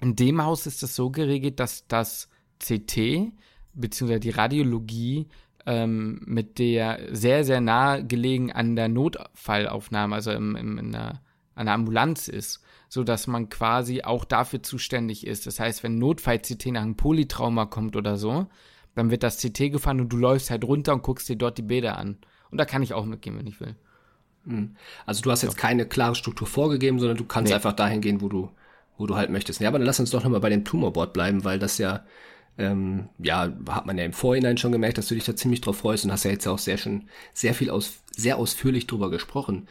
in dem Haus ist es so geregelt, dass das CT beziehungsweise die Radiologie ähm, mit der sehr, sehr nah gelegen an der Notfallaufnahme, also im, im, in der, an der Ambulanz ist, so dass man quasi auch dafür zuständig ist. Das heißt, wenn Notfall-CT nach einem Polytrauma kommt oder so, dann wird das CT gefahren und du läufst halt runter und guckst dir dort die Bilder an. Und da kann ich auch mitgehen, wenn ich will. Hm. Also du hast jetzt keine klare Struktur vorgegeben, sondern du kannst nee. einfach dahin gehen, wo du, wo du halt möchtest. Ja, aber dann lass uns doch nochmal bei dem Tumorboard bleiben, weil das ja, ähm, ja, hat man ja im Vorhinein schon gemerkt, dass du dich da ziemlich drauf freust und hast ja jetzt auch sehr schön, sehr viel aus, sehr ausführlich drüber gesprochen.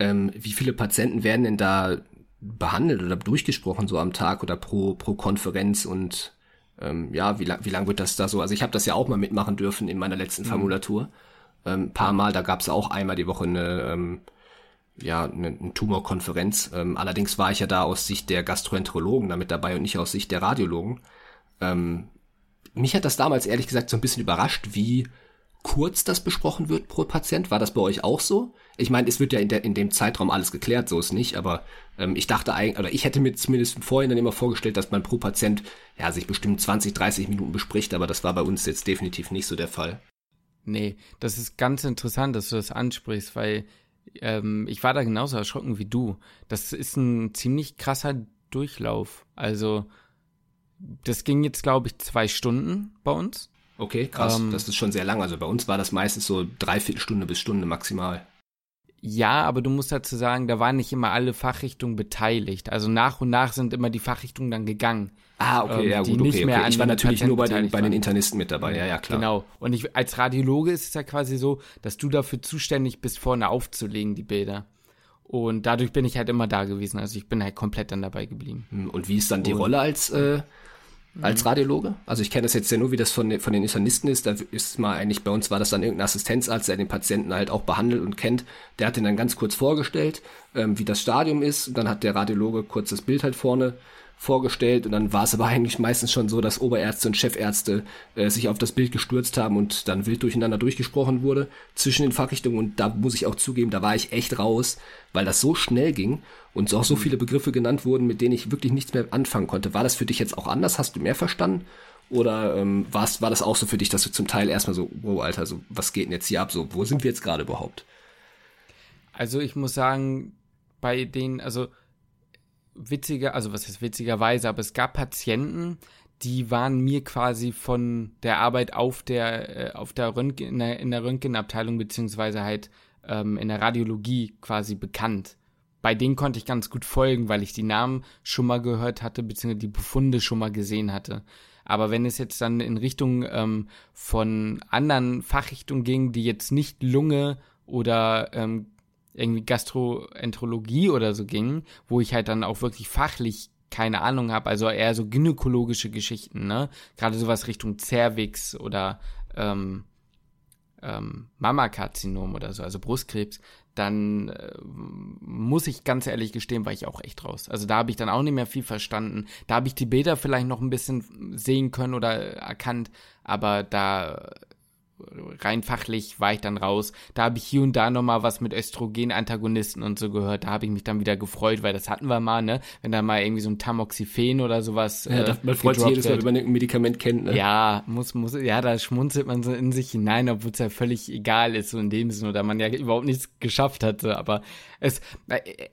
Ähm, wie viele Patienten werden denn da behandelt oder durchgesprochen so am Tag oder pro, pro Konferenz und ähm, ja, wie lang, wie lang wird das da so? Also ich habe das ja auch mal mitmachen dürfen in meiner letzten mhm. Formulatur ähm, paar Mal. Da gab es auch einmal die Woche eine, ähm, ja, eine, eine Tumorkonferenz. Ähm, allerdings war ich ja da aus Sicht der Gastroenterologen damit dabei und nicht aus Sicht der Radiologen. Ähm, mich hat das damals ehrlich gesagt so ein bisschen überrascht, wie kurz das besprochen wird pro Patient. War das bei euch auch so? Ich meine, es wird ja in, der, in dem Zeitraum alles geklärt, so ist nicht, aber ähm, ich dachte eigentlich, oder ich hätte mir zumindest vorhin dann immer vorgestellt, dass man pro Patient ja sich bestimmt 20, 30 Minuten bespricht, aber das war bei uns jetzt definitiv nicht so der Fall. Nee, das ist ganz interessant, dass du das ansprichst, weil ähm, ich war da genauso erschrocken wie du. Das ist ein ziemlich krasser Durchlauf. Also, das ging jetzt, glaube ich, zwei Stunden bei uns. Okay, krass. Ähm, das ist schon sehr lang. Also bei uns war das meistens so dreiviertel Stunde bis Stunde maximal. Ja, aber du musst dazu sagen, da waren nicht immer alle Fachrichtungen beteiligt. Also nach und nach sind immer die Fachrichtungen dann gegangen. Ah, okay, ähm, ja gut, okay, okay. Ich war natürlich nur bei den, bei den Internisten mit dabei, ja, ja, klar. Genau. Und ich, als Radiologe ist es ja quasi so, dass du dafür zuständig bist, vorne aufzulegen, die Bilder. Und dadurch bin ich halt immer da gewesen. Also ich bin halt komplett dann dabei geblieben. Hm, und wie ist dann die und, Rolle als, äh, als Radiologe. Also ich kenne das jetzt ja nur, wie das von, von den Internisten ist. Da ist mal eigentlich, bei uns war das dann irgendein Assistenzarzt, der den Patienten halt auch behandelt und kennt. Der hat den dann ganz kurz vorgestellt, ähm, wie das Stadium ist. Dann hat der Radiologe kurz das Bild halt vorne vorgestellt und dann war es aber eigentlich meistens schon so, dass Oberärzte und Chefärzte äh, sich auf das Bild gestürzt haben und dann wild durcheinander durchgesprochen wurde zwischen den Fachrichtungen und da muss ich auch zugeben, da war ich echt raus, weil das so schnell ging und auch so mhm. viele Begriffe genannt wurden, mit denen ich wirklich nichts mehr anfangen konnte. War das für dich jetzt auch anders? Hast du mehr verstanden? Oder ähm, war's, war das auch so für dich, dass du zum Teil erstmal so, wow, Alter, so, was geht denn jetzt hier ab? So, wo sind wir jetzt gerade überhaupt? Also ich muss sagen, bei denen, also witziger, also was ist witzigerweise, aber es gab Patienten, die waren mir quasi von der Arbeit auf der, äh, auf der Röntgen, in der, in der Röntgenabteilung beziehungsweise halt ähm, in der Radiologie quasi bekannt. Bei denen konnte ich ganz gut folgen, weil ich die Namen schon mal gehört hatte, beziehungsweise die Befunde schon mal gesehen hatte. Aber wenn es jetzt dann in Richtung ähm, von anderen Fachrichtungen ging, die jetzt nicht Lunge oder ähm, irgendwie Gastroenterologie oder so ging, wo ich halt dann auch wirklich fachlich keine Ahnung habe, also eher so gynäkologische Geschichten, ne? Gerade sowas Richtung Cervix oder ähm, ähm, Mammakarzinom oder so, also Brustkrebs, dann äh, muss ich ganz ehrlich gestehen, war ich auch echt raus. Also da habe ich dann auch nicht mehr viel verstanden. Da habe ich die Bilder vielleicht noch ein bisschen sehen können oder erkannt, aber da rein fachlich war ich dann raus. Da habe ich hier und da nochmal was mit Östrogen-Antagonisten und so gehört. Da habe ich mich dann wieder gefreut, weil das hatten wir mal, ne? Wenn da mal irgendwie so ein Tamoxifen oder sowas. Ja, äh, man freut sich jedes Mal, wenn man ein Medikament kennt, ne? Ja, muss, muss, ja, da schmunzelt man so in sich hinein, obwohl es ja völlig egal ist, so in dem Sinne, oder man ja überhaupt nichts geschafft hatte. Aber es,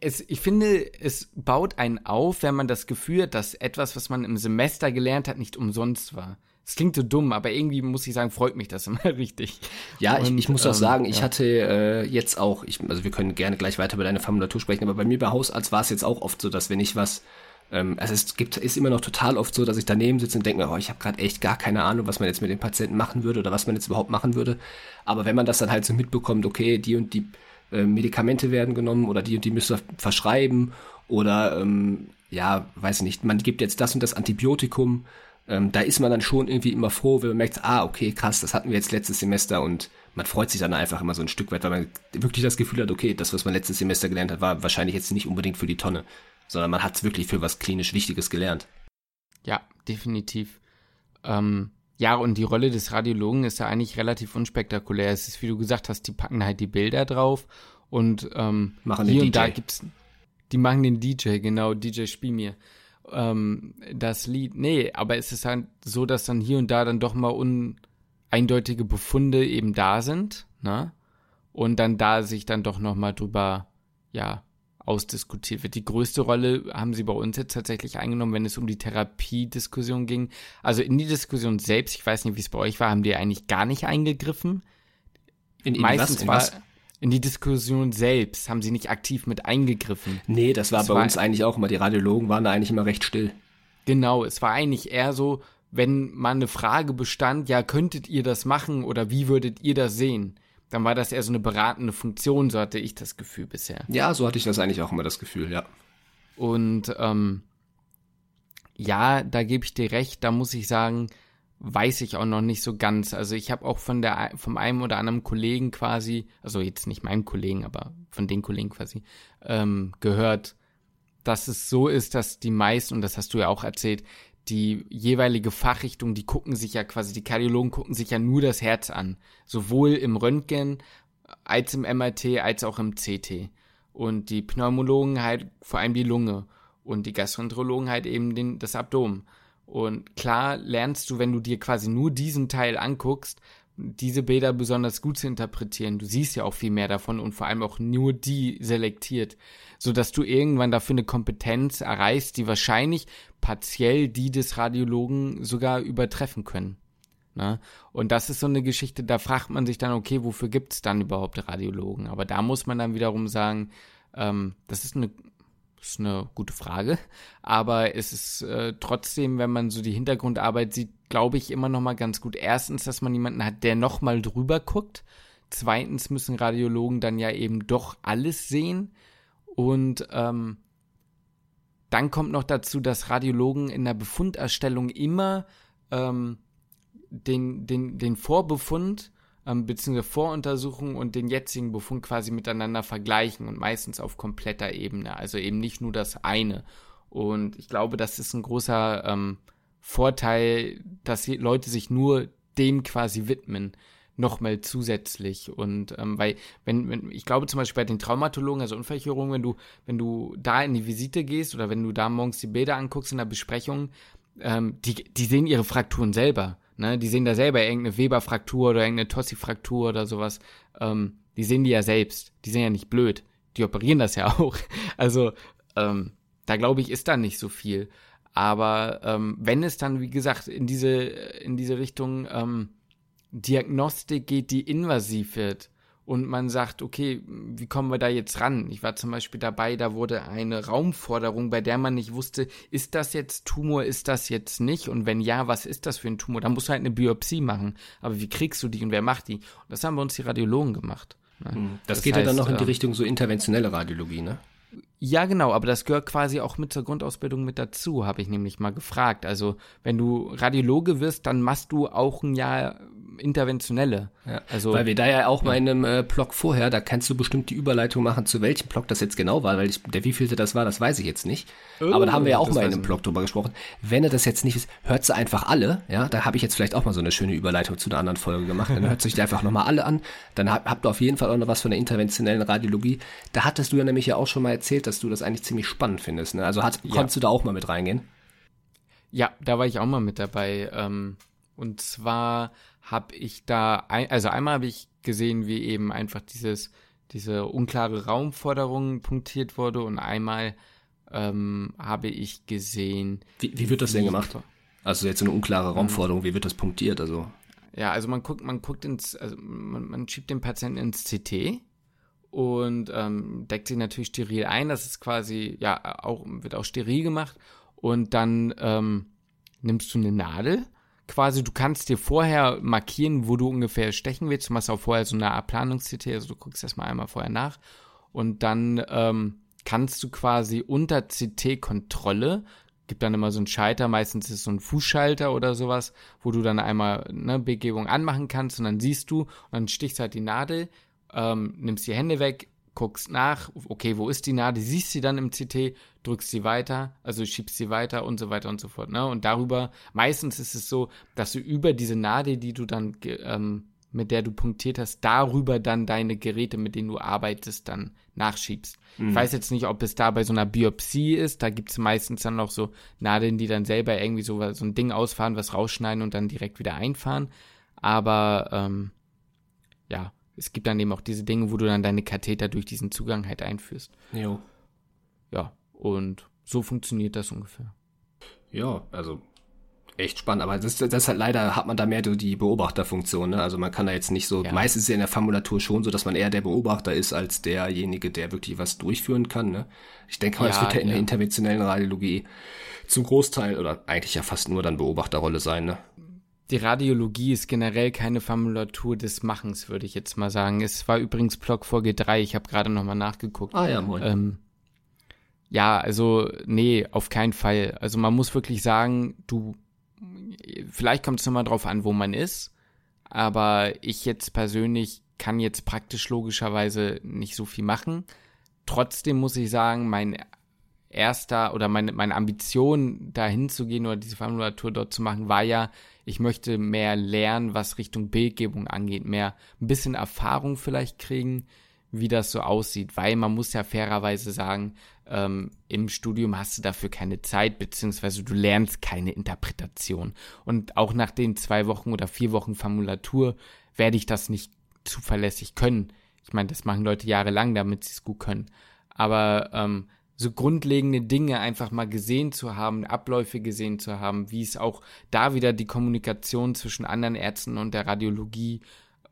es, ich finde, es baut einen auf, wenn man das Gefühl hat, dass etwas, was man im Semester gelernt hat, nicht umsonst war. Es klingt so dumm, aber irgendwie muss ich sagen, freut mich das <laughs> immer richtig. Ja, Und, ich, ich, muss auch ähm, sagen, ich ja. hatte äh, jetzt auch, ich, also wir können gerne gleich weiter über deine Formulatur sprechen, aber bei mir bei Hausarzt war es jetzt auch oft so, dass wenn ich was ähm, also es gibt, ist immer noch total oft so, dass ich daneben sitze und denke mir, oh, ich habe gerade echt gar keine Ahnung, was man jetzt mit den Patienten machen würde oder was man jetzt überhaupt machen würde. Aber wenn man das dann halt so mitbekommt, okay, die und die äh, Medikamente werden genommen oder die und die müssen verschreiben oder ähm, ja, weiß nicht, man gibt jetzt das und das Antibiotikum ähm, da ist man dann schon irgendwie immer froh, wenn man merkt, ah, okay, krass, das hatten wir jetzt letztes Semester und man freut sich dann einfach immer so ein Stück weit, weil man wirklich das Gefühl hat, okay, das, was man letztes Semester gelernt hat, war wahrscheinlich jetzt nicht unbedingt für die Tonne, sondern man hat es wirklich für was klinisch Wichtiges gelernt. Ja, definitiv. Ähm, ja, und die Rolle des Radiologen ist ja eigentlich relativ unspektakulär. Es ist, wie du gesagt hast, die packen halt die Bilder drauf und ähm, machen hier und da gibt's, die machen den DJ, genau, DJ Spiel mir ähm, das Lied. Nee, aber es ist halt so, dass dann hier und da dann doch mal uneindeutige Befunde eben da sind, ne? Und dann da sich dann doch noch mal drüber, ja, ausdiskutiert wird. Die größte Rolle haben sie bei uns jetzt tatsächlich eingenommen, wenn es um die Therapiediskussion ging. Also in die Diskussion selbst, ich weiß nicht, wie es bei euch war, haben die eigentlich gar nicht eingegriffen. In, in Meistens was, in war, was? In die Diskussion selbst haben sie nicht aktiv mit eingegriffen. Nee, das war das bei war, uns eigentlich auch immer. Die Radiologen waren da eigentlich immer recht still. Genau, es war eigentlich eher so, wenn mal eine Frage bestand, ja, könntet ihr das machen oder wie würdet ihr das sehen? Dann war das eher so eine beratende Funktion, so hatte ich das Gefühl bisher. Ja, so hatte ich das eigentlich auch immer das Gefühl, ja. Und ähm, ja, da gebe ich dir recht, da muss ich sagen, weiß ich auch noch nicht so ganz. Also ich habe auch von der vom einem oder anderen Kollegen quasi, also jetzt nicht meinem Kollegen, aber von den Kollegen quasi ähm, gehört, dass es so ist, dass die meisten und das hast du ja auch erzählt, die jeweilige Fachrichtung, die gucken sich ja quasi, die Kardiologen gucken sich ja nur das Herz an, sowohl im Röntgen als im MRT als auch im CT und die Pneumologen halt vor allem die Lunge und die Gastroenterologen halt eben den, das Abdomen. Und klar lernst du, wenn du dir quasi nur diesen Teil anguckst, diese Bilder besonders gut zu interpretieren. Du siehst ja auch viel mehr davon und vor allem auch nur die selektiert, so dass du irgendwann dafür eine Kompetenz erreichst, die wahrscheinlich partiell die des Radiologen sogar übertreffen können. Ne? Und das ist so eine Geschichte, da fragt man sich dann, okay, wofür gibt es dann überhaupt Radiologen? Aber da muss man dann wiederum sagen, ähm, das ist eine ist eine gute Frage. Aber es ist äh, trotzdem, wenn man so die Hintergrundarbeit sieht, glaube ich immer noch mal ganz gut. Erstens, dass man jemanden hat, der noch mal drüber guckt. Zweitens müssen Radiologen dann ja eben doch alles sehen. Und ähm, dann kommt noch dazu, dass Radiologen in der Befunderstellung immer ähm, den, den, den Vorbefund ähm, bzw. Voruntersuchung und den jetzigen Befund quasi miteinander vergleichen und meistens auf kompletter Ebene, also eben nicht nur das eine. Und ich glaube, das ist ein großer ähm, Vorteil, dass Leute sich nur dem quasi widmen nochmal zusätzlich. Und ähm, weil, wenn, wenn, ich glaube zum Beispiel bei den Traumatologen, also Unfallchirurgen, wenn du, wenn du da in die Visite gehst oder wenn du da morgens die Bilder anguckst in der Besprechung, ähm, die, die sehen ihre Frakturen selber. Ne? Die sehen da selber irgendeine Weber-Fraktur oder irgendeine Tossi-Fraktur oder sowas. Ähm, die sehen die ja selbst. Die sind ja nicht blöd. Die operieren das ja <laughs> auch. Also, ähm, da glaube ich, ist da nicht so viel. Aber ähm, wenn es dann, wie gesagt, in diese, in diese Richtung ähm, Diagnostik geht, die invasiv wird, und man sagt, okay, wie kommen wir da jetzt ran? Ich war zum Beispiel dabei, da wurde eine Raumforderung, bei der man nicht wusste, ist das jetzt Tumor, ist das jetzt nicht? Und wenn ja, was ist das für ein Tumor? Da musst du halt eine Biopsie machen. Aber wie kriegst du die und wer macht die? Und das haben wir uns die Radiologen gemacht. Ne? Hm. Das, das, geht heißt, ja dann noch in die äh, Richtung so interventionelle Radiologie, ne? Ja, genau, aber das gehört quasi auch mit zur Grundausbildung mit dazu, habe ich nämlich mal gefragt. Also, wenn du Radiologe wirst, dann machst du auch ein Jahr interventionelle. Ja, also, weil wir da ja auch ja. mal in einem äh, Blog vorher, da kannst du bestimmt die Überleitung machen, zu welchem Blog das jetzt genau war, weil ich, der wievielte das war, das weiß ich jetzt nicht. Oh, Aber da haben wir ja auch mal in einem Blog drüber gesprochen. Wenn er das jetzt nicht ist, hört sie einfach alle, ja, da habe ich jetzt vielleicht auch mal so eine schöne Überleitung zu einer anderen Folge gemacht. Dann hört sich die einfach nochmal alle an. Dann hab, habt ihr auf jeden Fall auch noch was von der interventionellen Radiologie. Da hattest du ja nämlich ja auch schon mal erzählt, dass du das eigentlich ziemlich spannend findest. Ne? Also hat, ja. konntest du da auch mal mit reingehen? Ja, da war ich auch mal mit dabei. Ähm, und zwar habe ich da, ein, also einmal habe ich gesehen, wie eben einfach dieses, diese unklare Raumforderung punktiert wurde und einmal ähm, habe ich gesehen. Wie, wie wird das denn gemacht? Also jetzt eine unklare mhm. Raumforderung, wie wird das punktiert? Also ja, also man guckt, man guckt ins, also man, man schiebt den Patienten ins CT und ähm, deckt sich natürlich steril ein. Das ist quasi, ja, auch, wird auch steril gemacht. Und dann ähm, nimmst du eine Nadel quasi, du kannst dir vorher markieren, wo du ungefähr stechen willst. Du machst auch vorher so eine Planungs-CT, also du guckst erstmal einmal vorher nach. Und dann ähm, kannst du quasi unter CT-Kontrolle, gibt dann immer so einen Schalter, meistens ist es so ein Fußschalter oder sowas, wo du dann einmal eine Begebung anmachen kannst und dann siehst du und dann stichst halt die Nadel, ähm, nimmst die Hände weg, guckst nach, okay, wo ist die Nadel, siehst sie dann im CT, drückst sie weiter, also schiebst sie weiter und so weiter und so fort. Ne? Und darüber, meistens ist es so, dass du über diese Nadel, die du dann, ähm, mit der du punktiert hast, darüber dann deine Geräte, mit denen du arbeitest, dann nachschiebst. Mhm. Ich weiß jetzt nicht, ob es da bei so einer Biopsie ist, da gibt es meistens dann noch so Nadeln, die dann selber irgendwie so, so ein Ding ausfahren, was rausschneiden und dann direkt wieder einfahren. Aber ähm, ja, es gibt dann eben auch diese Dinge, wo du dann deine Katheter durch diesen Zugang halt einführst. Jo. Ja, und so funktioniert das ungefähr. Ja, also echt spannend, aber das, das ist halt leider hat man da mehr die Beobachterfunktion, ne? Also man kann da jetzt nicht so, ja. meistens ist ja in der Formulatur schon so, dass man eher der Beobachter ist als derjenige, der wirklich was durchführen kann, ne? Ich denke mal, es ja, wird ja in der interventionellen Radiologie zum Großteil oder eigentlich ja fast nur dann Beobachterrolle sein, ne? Die Radiologie ist generell keine Formulatur des Machens, würde ich jetzt mal sagen. Es war übrigens Blogfolge 3, ich habe gerade nochmal nachgeguckt. Ah ja, moin. Ähm, ja, also nee, auf keinen Fall. Also man muss wirklich sagen, du, vielleicht kommt es nochmal drauf an, wo man ist, aber ich jetzt persönlich kann jetzt praktisch logischerweise nicht so viel machen. Trotzdem muss ich sagen, mein erster oder meine, meine Ambition, dahin zu gehen oder diese Formulatur dort zu machen, war ja, ich möchte mehr lernen, was Richtung Bildgebung angeht, mehr ein bisschen Erfahrung vielleicht kriegen, wie das so aussieht, weil man muss ja fairerweise sagen, ähm, im Studium hast du dafür keine Zeit, beziehungsweise du lernst keine Interpretation. Und auch nach den zwei Wochen oder vier Wochen Formulatur werde ich das nicht zuverlässig können. Ich meine, das machen Leute jahrelang, damit sie es gut können. Aber ähm, so grundlegende Dinge einfach mal gesehen zu haben, Abläufe gesehen zu haben, wie es auch da wieder die Kommunikation zwischen anderen Ärzten und der Radiologie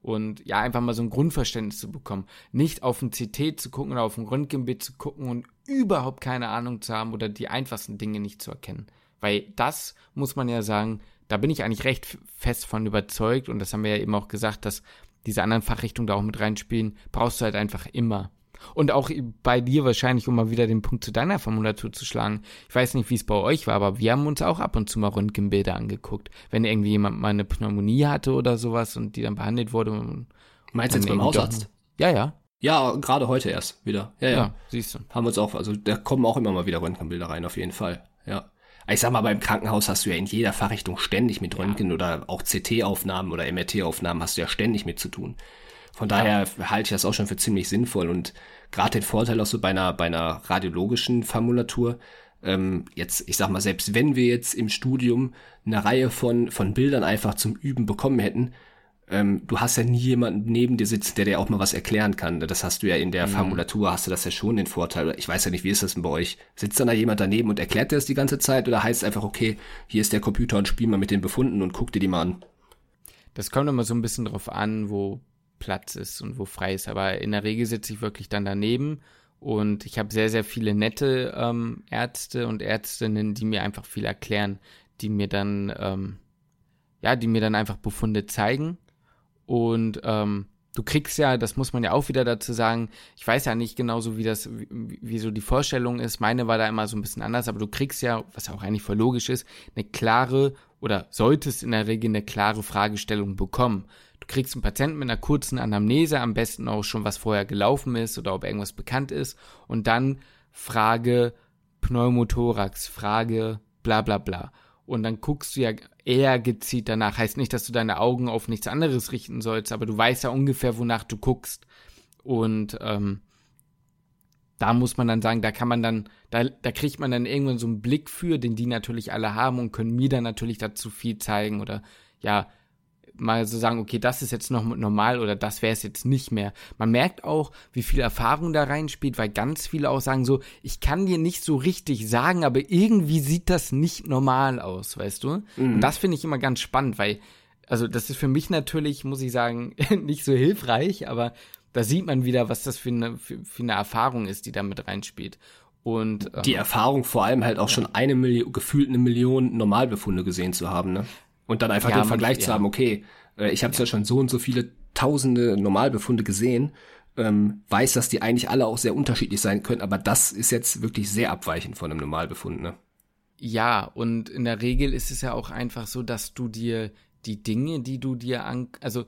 und ja, einfach mal so ein Grundverständnis zu bekommen. Nicht auf ein CT zu gucken oder auf ein Röntgenbild zu gucken und überhaupt keine Ahnung zu haben oder die einfachsten Dinge nicht zu erkennen. Weil das muss man ja sagen, da bin ich eigentlich recht fest von überzeugt und das haben wir ja eben auch gesagt, dass diese anderen Fachrichtungen da auch mit reinspielen, brauchst du halt einfach immer. Und auch bei dir wahrscheinlich, um mal wieder den Punkt zu deiner Formulatur zu schlagen. Ich weiß nicht, wie es bei euch war, aber wir haben uns auch ab und zu mal Röntgenbilder angeguckt. Wenn irgendwie jemand mal eine Pneumonie hatte oder sowas und die dann behandelt wurde. Meinst du jetzt beim Hausarzt? Ja, ja. Ja, gerade heute erst wieder. Ja, ja, ja. siehst du. Haben wir uns auch, also da kommen auch immer mal wieder Röntgenbilder rein, auf jeden Fall. Ja. Ich sag mal, beim Krankenhaus hast du ja in jeder Fachrichtung ständig mit Röntgen ja. oder auch CT-Aufnahmen oder MRT-Aufnahmen hast du ja ständig mit zu tun. Von daher ja. halte ich das auch schon für ziemlich sinnvoll und gerade den Vorteil auch so bei einer, bei einer radiologischen Formulatur, ähm, jetzt, ich sag mal, selbst wenn wir jetzt im Studium eine Reihe von, von Bildern einfach zum Üben bekommen hätten, ähm, du hast ja nie jemanden neben dir sitzen, der dir auch mal was erklären kann. Das hast du ja in der mhm. Formulatur, hast du das ja schon den Vorteil. Ich weiß ja nicht, wie ist das denn bei euch? Sitzt dann da jemand daneben und erklärt dir das die ganze Zeit oder heißt es einfach, okay, hier ist der Computer und spiel mal mit den Befunden und guck dir die mal an? Das kommt immer so ein bisschen drauf an, wo Platz ist und wo frei ist. Aber in der Regel sitze ich wirklich dann daneben und ich habe sehr, sehr viele nette ähm, Ärzte und Ärztinnen, die mir einfach viel erklären, die mir dann, ähm, ja, die mir dann einfach Befunde zeigen. Und ähm, du kriegst ja, das muss man ja auch wieder dazu sagen, ich weiß ja nicht genau so, wie das, wie, wie so die Vorstellung ist. Meine war da immer so ein bisschen anders, aber du kriegst ja, was auch eigentlich voll logisch ist, eine klare oder solltest in der Regel eine klare Fragestellung bekommen. Du kriegst einen Patienten mit einer kurzen Anamnese, am besten auch schon, was vorher gelaufen ist oder ob irgendwas bekannt ist. Und dann Frage Pneumothorax, Frage bla bla bla. Und dann guckst du ja eher gezielt danach. Heißt nicht, dass du deine Augen auf nichts anderes richten sollst, aber du weißt ja ungefähr, wonach du guckst. Und ähm, da muss man dann sagen, da kann man dann, da, da kriegt man dann irgendwann so einen Blick für, den die natürlich alle haben und können mir dann natürlich dazu viel zeigen oder ja, mal so sagen, okay, das ist jetzt noch normal oder das wäre es jetzt nicht mehr. Man merkt auch, wie viel Erfahrung da reinspielt, weil ganz viele auch sagen so, ich kann dir nicht so richtig sagen, aber irgendwie sieht das nicht normal aus, weißt du? Mhm. Und das finde ich immer ganz spannend, weil, also das ist für mich natürlich, muss ich sagen, <laughs> nicht so hilfreich, aber da sieht man wieder, was das für eine, für, für eine Erfahrung ist, die da mit reinspielt. Und, ähm, die Erfahrung vor allem halt auch ja. schon eine Million, gefühlt eine Million Normalbefunde gesehen zu haben, ne? Und dann einfach ja, den Vergleich ja. zu haben, okay, äh, ich habe ja. ja schon so und so viele tausende Normalbefunde gesehen, ähm, weiß, dass die eigentlich alle auch sehr unterschiedlich sein können, aber das ist jetzt wirklich sehr abweichend von einem Normalbefund, ne? Ja, und in der Regel ist es ja auch einfach so, dass du dir die Dinge, die du dir an, also,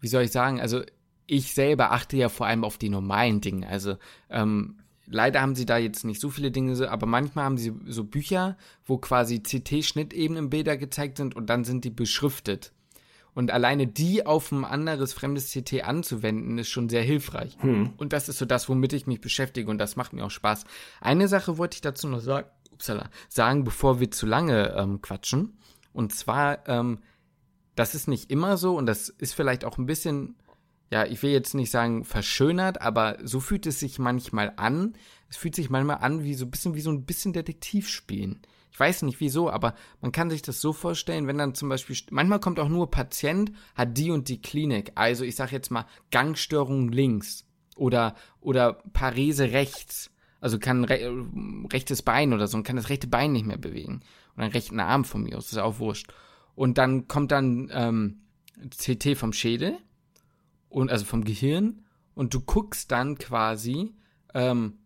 wie soll ich sagen, also ich selber achte ja vor allem auf die normalen Dinge. Also ähm, leider haben sie da jetzt nicht so viele Dinge, aber manchmal haben sie so Bücher, wo quasi CT-Schnittebenen Bilder gezeigt sind und dann sind die beschriftet. Und alleine die auf ein anderes fremdes CT anzuwenden, ist schon sehr hilfreich. Hm. Und das ist so das, womit ich mich beschäftige und das macht mir auch Spaß. Eine Sache wollte ich dazu noch sagen, upsala, sagen, bevor wir zu lange ähm, quatschen. Und zwar, ähm, das ist nicht immer so und das ist vielleicht auch ein bisschen ja, ich will jetzt nicht sagen verschönert, aber so fühlt es sich manchmal an. Es fühlt sich manchmal an wie so ein bisschen wie so ein bisschen Detektivspielen. Ich weiß nicht wieso, aber man kann sich das so vorstellen, wenn dann zum Beispiel, manchmal kommt auch nur Patient, hat die und die Klinik. Also ich sag jetzt mal Gangstörung links oder, oder Parese rechts. Also kann re rechtes Bein oder so und kann das rechte Bein nicht mehr bewegen. Und einen rechten Arm von mir aus, ist auch wurscht. Und dann kommt dann ähm, CT vom Schädel und also vom Gehirn und du guckst dann quasi, ähm,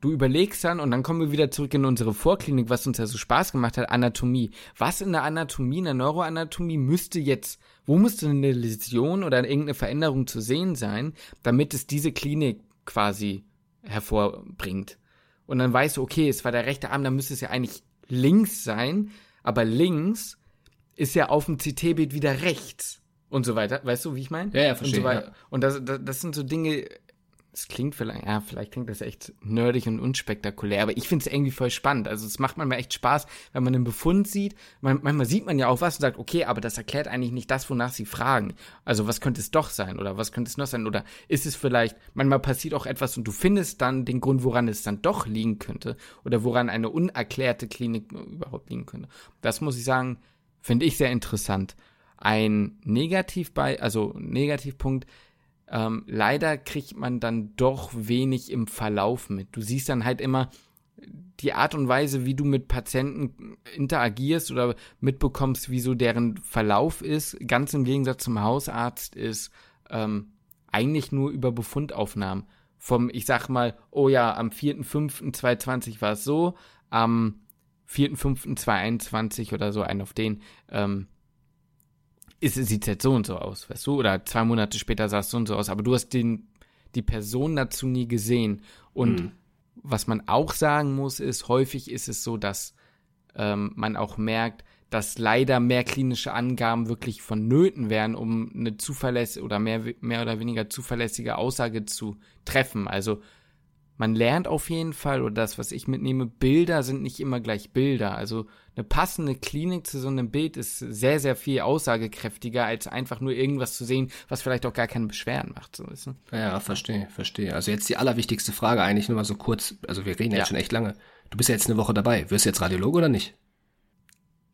du überlegst dann und dann kommen wir wieder zurück in unsere Vorklinik, was uns ja so Spaß gemacht hat, Anatomie. Was in der Anatomie, in der Neuroanatomie müsste jetzt, wo müsste eine Läsion oder irgendeine Veränderung zu sehen sein, damit es diese Klinik quasi hervorbringt? Und dann weißt du, okay, es war der rechte Arm, dann müsste es ja eigentlich links sein, aber links ist ja auf dem CT-Bild wieder rechts und so weiter. Weißt du, wie ich meine? Ja, ja, verstehe. Und, so ja. und das, das, das sind so Dinge, es klingt vielleicht, ja, vielleicht klingt das echt nerdig und unspektakulär, aber ich finde es irgendwie voll spannend. Also es macht manchmal echt Spaß, wenn man einen Befund sieht. Man, manchmal sieht man ja auch was und sagt, okay, aber das erklärt eigentlich nicht das, wonach sie fragen. Also was könnte es doch sein oder was könnte es noch sein? Oder ist es vielleicht, manchmal passiert auch etwas und du findest dann den Grund, woran es dann doch liegen könnte oder woran eine unerklärte Klinik überhaupt liegen könnte. Das muss ich sagen, finde ich sehr interessant ein Negativ bei, also Negativpunkt, ähm, leider kriegt man dann doch wenig im Verlauf mit. Du siehst dann halt immer die Art und Weise, wie du mit Patienten interagierst oder mitbekommst, wie so deren Verlauf ist, ganz im Gegensatz zum Hausarzt, ist ähm, eigentlich nur über Befundaufnahmen. vom, ich sag mal, oh ja, am 4.5.2020 war es so, am 4.5.2021 oder so, ein auf den, ähm, sieht es jetzt so und so aus, weißt du? Oder zwei Monate später sah es so und so aus, aber du hast den, die Person dazu nie gesehen. Und mhm. was man auch sagen muss, ist, häufig ist es so, dass ähm, man auch merkt, dass leider mehr klinische Angaben wirklich vonnöten wären, um eine zuverlässige oder mehr, mehr oder weniger zuverlässige Aussage zu treffen. Also man lernt auf jeden Fall, oder das, was ich mitnehme, Bilder sind nicht immer gleich Bilder. Also eine passende Klinik zu so einem Bild ist sehr, sehr viel aussagekräftiger, als einfach nur irgendwas zu sehen, was vielleicht auch gar keine Beschwerden macht. So, weißt du? Ja, verstehe, verstehe. Also jetzt die allerwichtigste Frage eigentlich nur mal so kurz, also wir reden ja. jetzt schon echt lange. Du bist ja jetzt eine Woche dabei. Wirst du jetzt Radiologe oder nicht?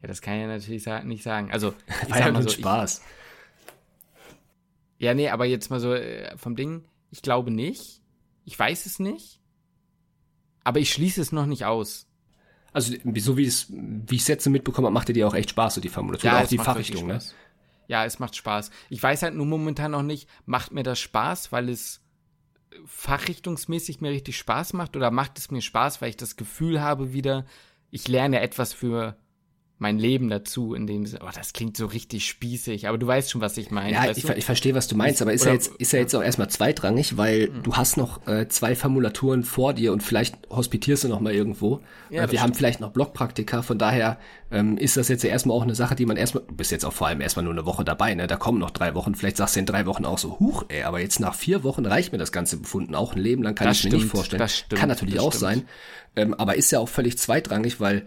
Ja, das kann ich ja natürlich nicht sagen. Also, <laughs> ich War sag ja mal so, Spaß. Ich, ja, nee, aber jetzt mal so äh, vom Ding, ich glaube nicht. Ich weiß es nicht. Aber ich schließe es noch nicht aus. Also, so wie es, wie ich es jetzt mitbekommen habe, macht dir auch echt Spaß, so die Formulatur. Ja, auch die Fachrichtung, ne? Ja, es macht Spaß. Ich weiß halt nur momentan noch nicht, macht mir das Spaß, weil es fachrichtungsmäßig mir richtig Spaß macht oder macht es mir Spaß, weil ich das Gefühl habe wieder, ich lerne etwas für mein Leben dazu, in dem oh, das klingt so richtig spießig, aber du weißt schon, was ich meine. Ja, ich, ich, verstehe, was du meinst, aber ist ja jetzt, ist ja jetzt auch erstmal zweitrangig, weil mhm. du hast noch äh, zwei Formulaturen vor dir und vielleicht hospitierst du noch mal irgendwo. Ja, äh, wir haben vielleicht noch Blockpraktika, von daher ähm, ist das jetzt ja erstmal auch eine Sache, die man erstmal, du bist jetzt auch vor allem erstmal nur eine Woche dabei, ne? Da kommen noch drei Wochen, vielleicht sagst du in drei Wochen auch so, huch, ey, aber jetzt nach vier Wochen reicht mir das ganze Befunden auch ein Leben lang, kann das ich stimmt, mir nicht vorstellen. Das stimmt, kann natürlich auch stimmt. sein, ähm, aber ist ja auch völlig zweitrangig, weil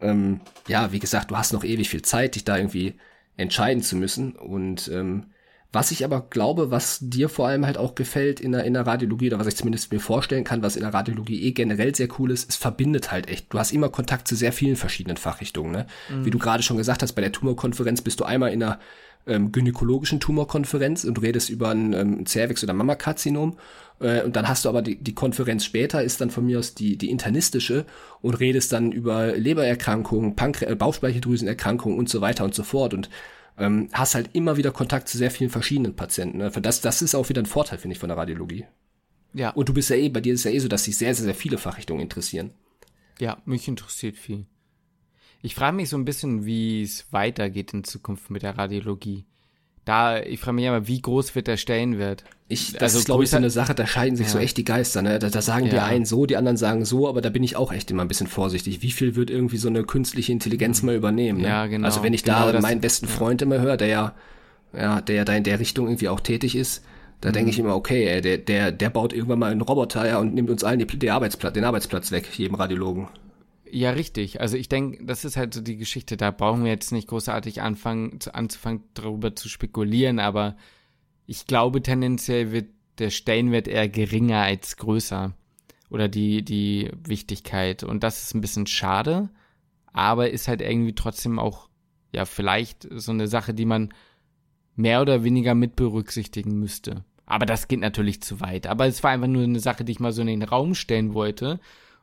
ähm, ja, wie gesagt, du hast noch ewig viel Zeit, dich da irgendwie entscheiden zu müssen. Und ähm, was ich aber glaube, was dir vor allem halt auch gefällt in der, in der Radiologie, oder was ich zumindest mir vorstellen kann, was in der Radiologie eh generell sehr cool ist, es verbindet halt echt. Du hast immer Kontakt zu sehr vielen verschiedenen Fachrichtungen. Ne? Mhm. Wie du gerade schon gesagt hast, bei der Tumorkonferenz bist du einmal in einer ähm, gynäkologischen Tumorkonferenz und du redest über ein ähm, Cervix- oder Mammakarzinom. Äh, und dann hast du aber die, die Konferenz später, ist dann von mir aus die, die internistische und redest dann über Lebererkrankungen, Pankre äh, Bauchspeicheldrüsenerkrankungen und so weiter und so fort. Und ähm, hast halt immer wieder Kontakt zu sehr vielen verschiedenen Patienten. Ne? Das, das ist auch wieder ein Vorteil, finde ich, von der Radiologie. Ja. Und du bist ja eh, bei dir ist ja eh so, dass sich sehr, sehr, sehr viele Fachrichtungen interessieren. Ja, mich interessiert viel. Ich frage mich so ein bisschen, wie es weitergeht in Zukunft mit der Radiologie. Da, ich frage mich aber, wie groß wird der Stellenwert? Ich, das also ist, glaube ich, so eine Sache, da scheiden sich ja. so echt die Geister, ne? Da, da sagen ja. die einen so, die anderen sagen so, aber da bin ich auch echt immer ein bisschen vorsichtig. Wie viel wird irgendwie so eine künstliche Intelligenz mal übernehmen? Ne? Ja, genau. Also wenn ich genau da das, meinen besten Freund immer höre, der ja, ja, der ja da in der Richtung irgendwie auch tätig ist, da mhm. denke ich immer, okay, ey, der, der, der baut irgendwann mal einen Roboter ja, und nimmt uns allen die, die Arbeitsplatz, den Arbeitsplatz weg, jedem Radiologen. Ja, richtig. Also ich denke, das ist halt so die Geschichte. Da brauchen wir jetzt nicht großartig anfangen, zu, anzufangen, darüber zu spekulieren, aber ich glaube, tendenziell wird der Stellenwert eher geringer als größer. Oder die, die Wichtigkeit. Und das ist ein bisschen schade, aber ist halt irgendwie trotzdem auch, ja, vielleicht so eine Sache, die man mehr oder weniger mit berücksichtigen müsste. Aber das geht natürlich zu weit. Aber es war einfach nur eine Sache, die ich mal so in den Raum stellen wollte.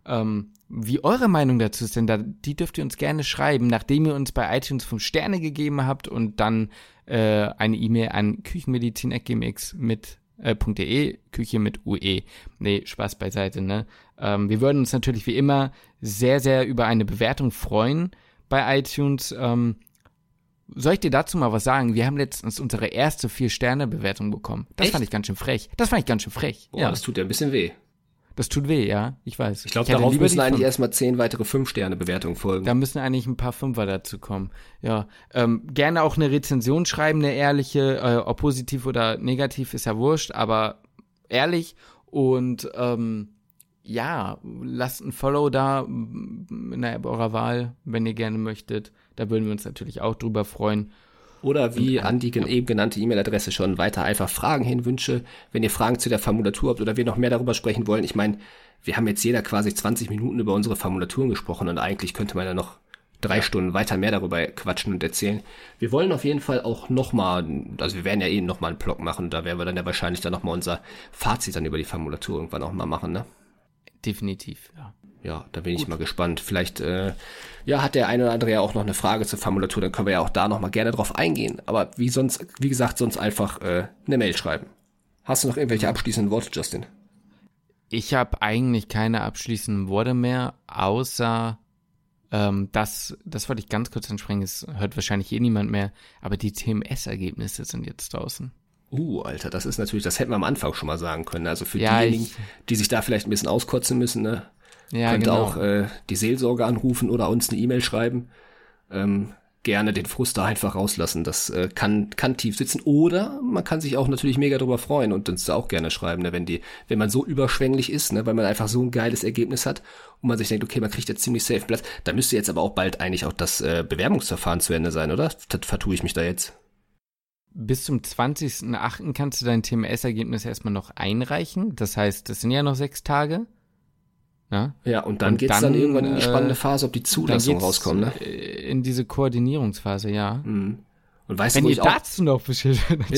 Ähm, wie eure Meinung dazu ist, denn da, die dürft ihr uns gerne schreiben, nachdem ihr uns bei iTunes 5 Sterne gegeben habt und dann äh, eine E-Mail an küchenmedizin.gmx mit äh, Küche mit UE. Nee, Spaß beiseite, ne? Ähm, wir würden uns natürlich wie immer sehr, sehr über eine Bewertung freuen bei iTunes. Ähm, soll ich dir dazu mal was sagen? Wir haben letztens unsere erste Vier-Sterne-Bewertung bekommen. Das Echt? fand ich ganz schön frech. Das fand ich ganz schön frech. Boah, ja. das tut ja ein bisschen weh. Das tut weh, ja, ich weiß. Ich glaube, darauf müssen eigentlich erstmal zehn weitere Fünf-Sterne-Bewertungen folgen. Da müssen eigentlich ein paar Fünfer dazu kommen. Ja, ähm, gerne auch eine Rezension schreiben, eine ehrliche, äh, ob positiv oder negativ, ist ja wurscht, aber ehrlich und ähm, ja, lasst ein Follow da in der App eurer Wahl, wenn ihr gerne möchtet. Da würden wir uns natürlich auch drüber freuen. Oder wie an die eben genannte E-Mail-Adresse schon weiter einfach Fragen hin wünsche, wenn ihr Fragen zu der Formulatur habt oder wir noch mehr darüber sprechen wollen. Ich meine, wir haben jetzt jeder quasi 20 Minuten über unsere Formulaturen gesprochen und eigentlich könnte man ja noch drei Stunden weiter mehr darüber quatschen und erzählen. Wir wollen auf jeden Fall auch nochmal, also wir werden ja eh nochmal einen Blog machen, da werden wir dann ja wahrscheinlich dann nochmal unser Fazit dann über die Formulatur irgendwann auch mal machen, ne? Definitiv, ja ja, da bin Gut. ich mal gespannt. Vielleicht äh, ja, hat der eine oder andere ja auch noch eine Frage zur Formulatur, dann können wir ja auch da noch mal gerne drauf eingehen. Aber wie sonst, wie gesagt, sonst einfach äh, eine Mail schreiben. Hast du noch irgendwelche abschließenden Worte, Justin? Ich habe eigentlich keine abschließenden Worte mehr, außer ähm, das, das wollte ich ganz kurz ansprechen, es hört wahrscheinlich eh niemand mehr, aber die TMS-Ergebnisse sind jetzt draußen. Uh, Alter, das ist natürlich, das hätten wir am Anfang schon mal sagen können. Also für ja, diejenigen, ich, die sich da vielleicht ein bisschen auskotzen müssen, ne, ja, könnt genau. auch äh, die Seelsorge anrufen oder uns eine E-Mail schreiben. Ähm, gerne den Frust da einfach rauslassen. Das äh, kann, kann tief sitzen. Oder man kann sich auch natürlich mega drüber freuen und uns da auch gerne schreiben, ne, wenn die, wenn man so überschwänglich ist, ne, weil man einfach so ein geiles Ergebnis hat und man sich denkt, okay, man kriegt jetzt ziemlich safe Platz. Da müsste jetzt aber auch bald eigentlich auch das äh, Bewerbungsverfahren zu Ende sein, oder? Das vertue ich mich da jetzt. Bis zum 20.08. kannst du dein TMS-Ergebnis erstmal noch einreichen. Das heißt, das sind ja noch sechs Tage. Ja, ja und dann und geht's dann, dann irgendwann in die spannende äh, Phase, ob die Zulassung rauskommt, ne? In diese Koordinierungsphase, ja. Mhm. Und weißt wenn du, ihr dazu noch Bescheid <laughs>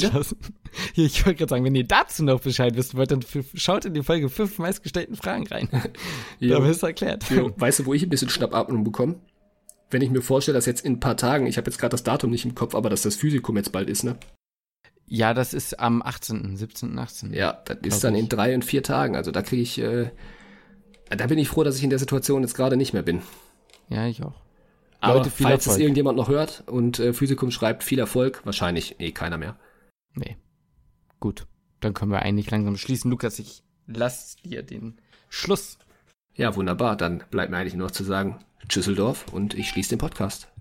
Hier, ich wollte gerade sagen, wenn ihr dazu noch Bescheid wissen wollt, dann schaut in die Folge fünf meistgestellten Fragen rein. <laughs> da wird es erklärt. Jo. Weißt du, wo ich ein bisschen Schnappatmung bekomme? Wenn ich mir vorstelle, dass jetzt in ein paar Tagen, ich habe jetzt gerade das Datum nicht im Kopf, aber dass das Physikum jetzt bald ist, ne? Ja, das ist am 18., 17., 18. Ja, das ist dann ich. in drei und vier Tagen. Also da kriege ich äh, da bin ich froh, dass ich in der Situation jetzt gerade nicht mehr bin. Ja, ich auch. Aber Leute, falls Erfolg. es irgendjemand noch hört und äh, Physikum schreibt, viel Erfolg, wahrscheinlich eh keiner mehr. Nee. Gut. Dann können wir eigentlich langsam schließen. Lukas, ich lass dir den Schluss. Ja, wunderbar. Dann bleibt mir eigentlich nur noch zu sagen, Tschüsseldorf und ich schließe den Podcast.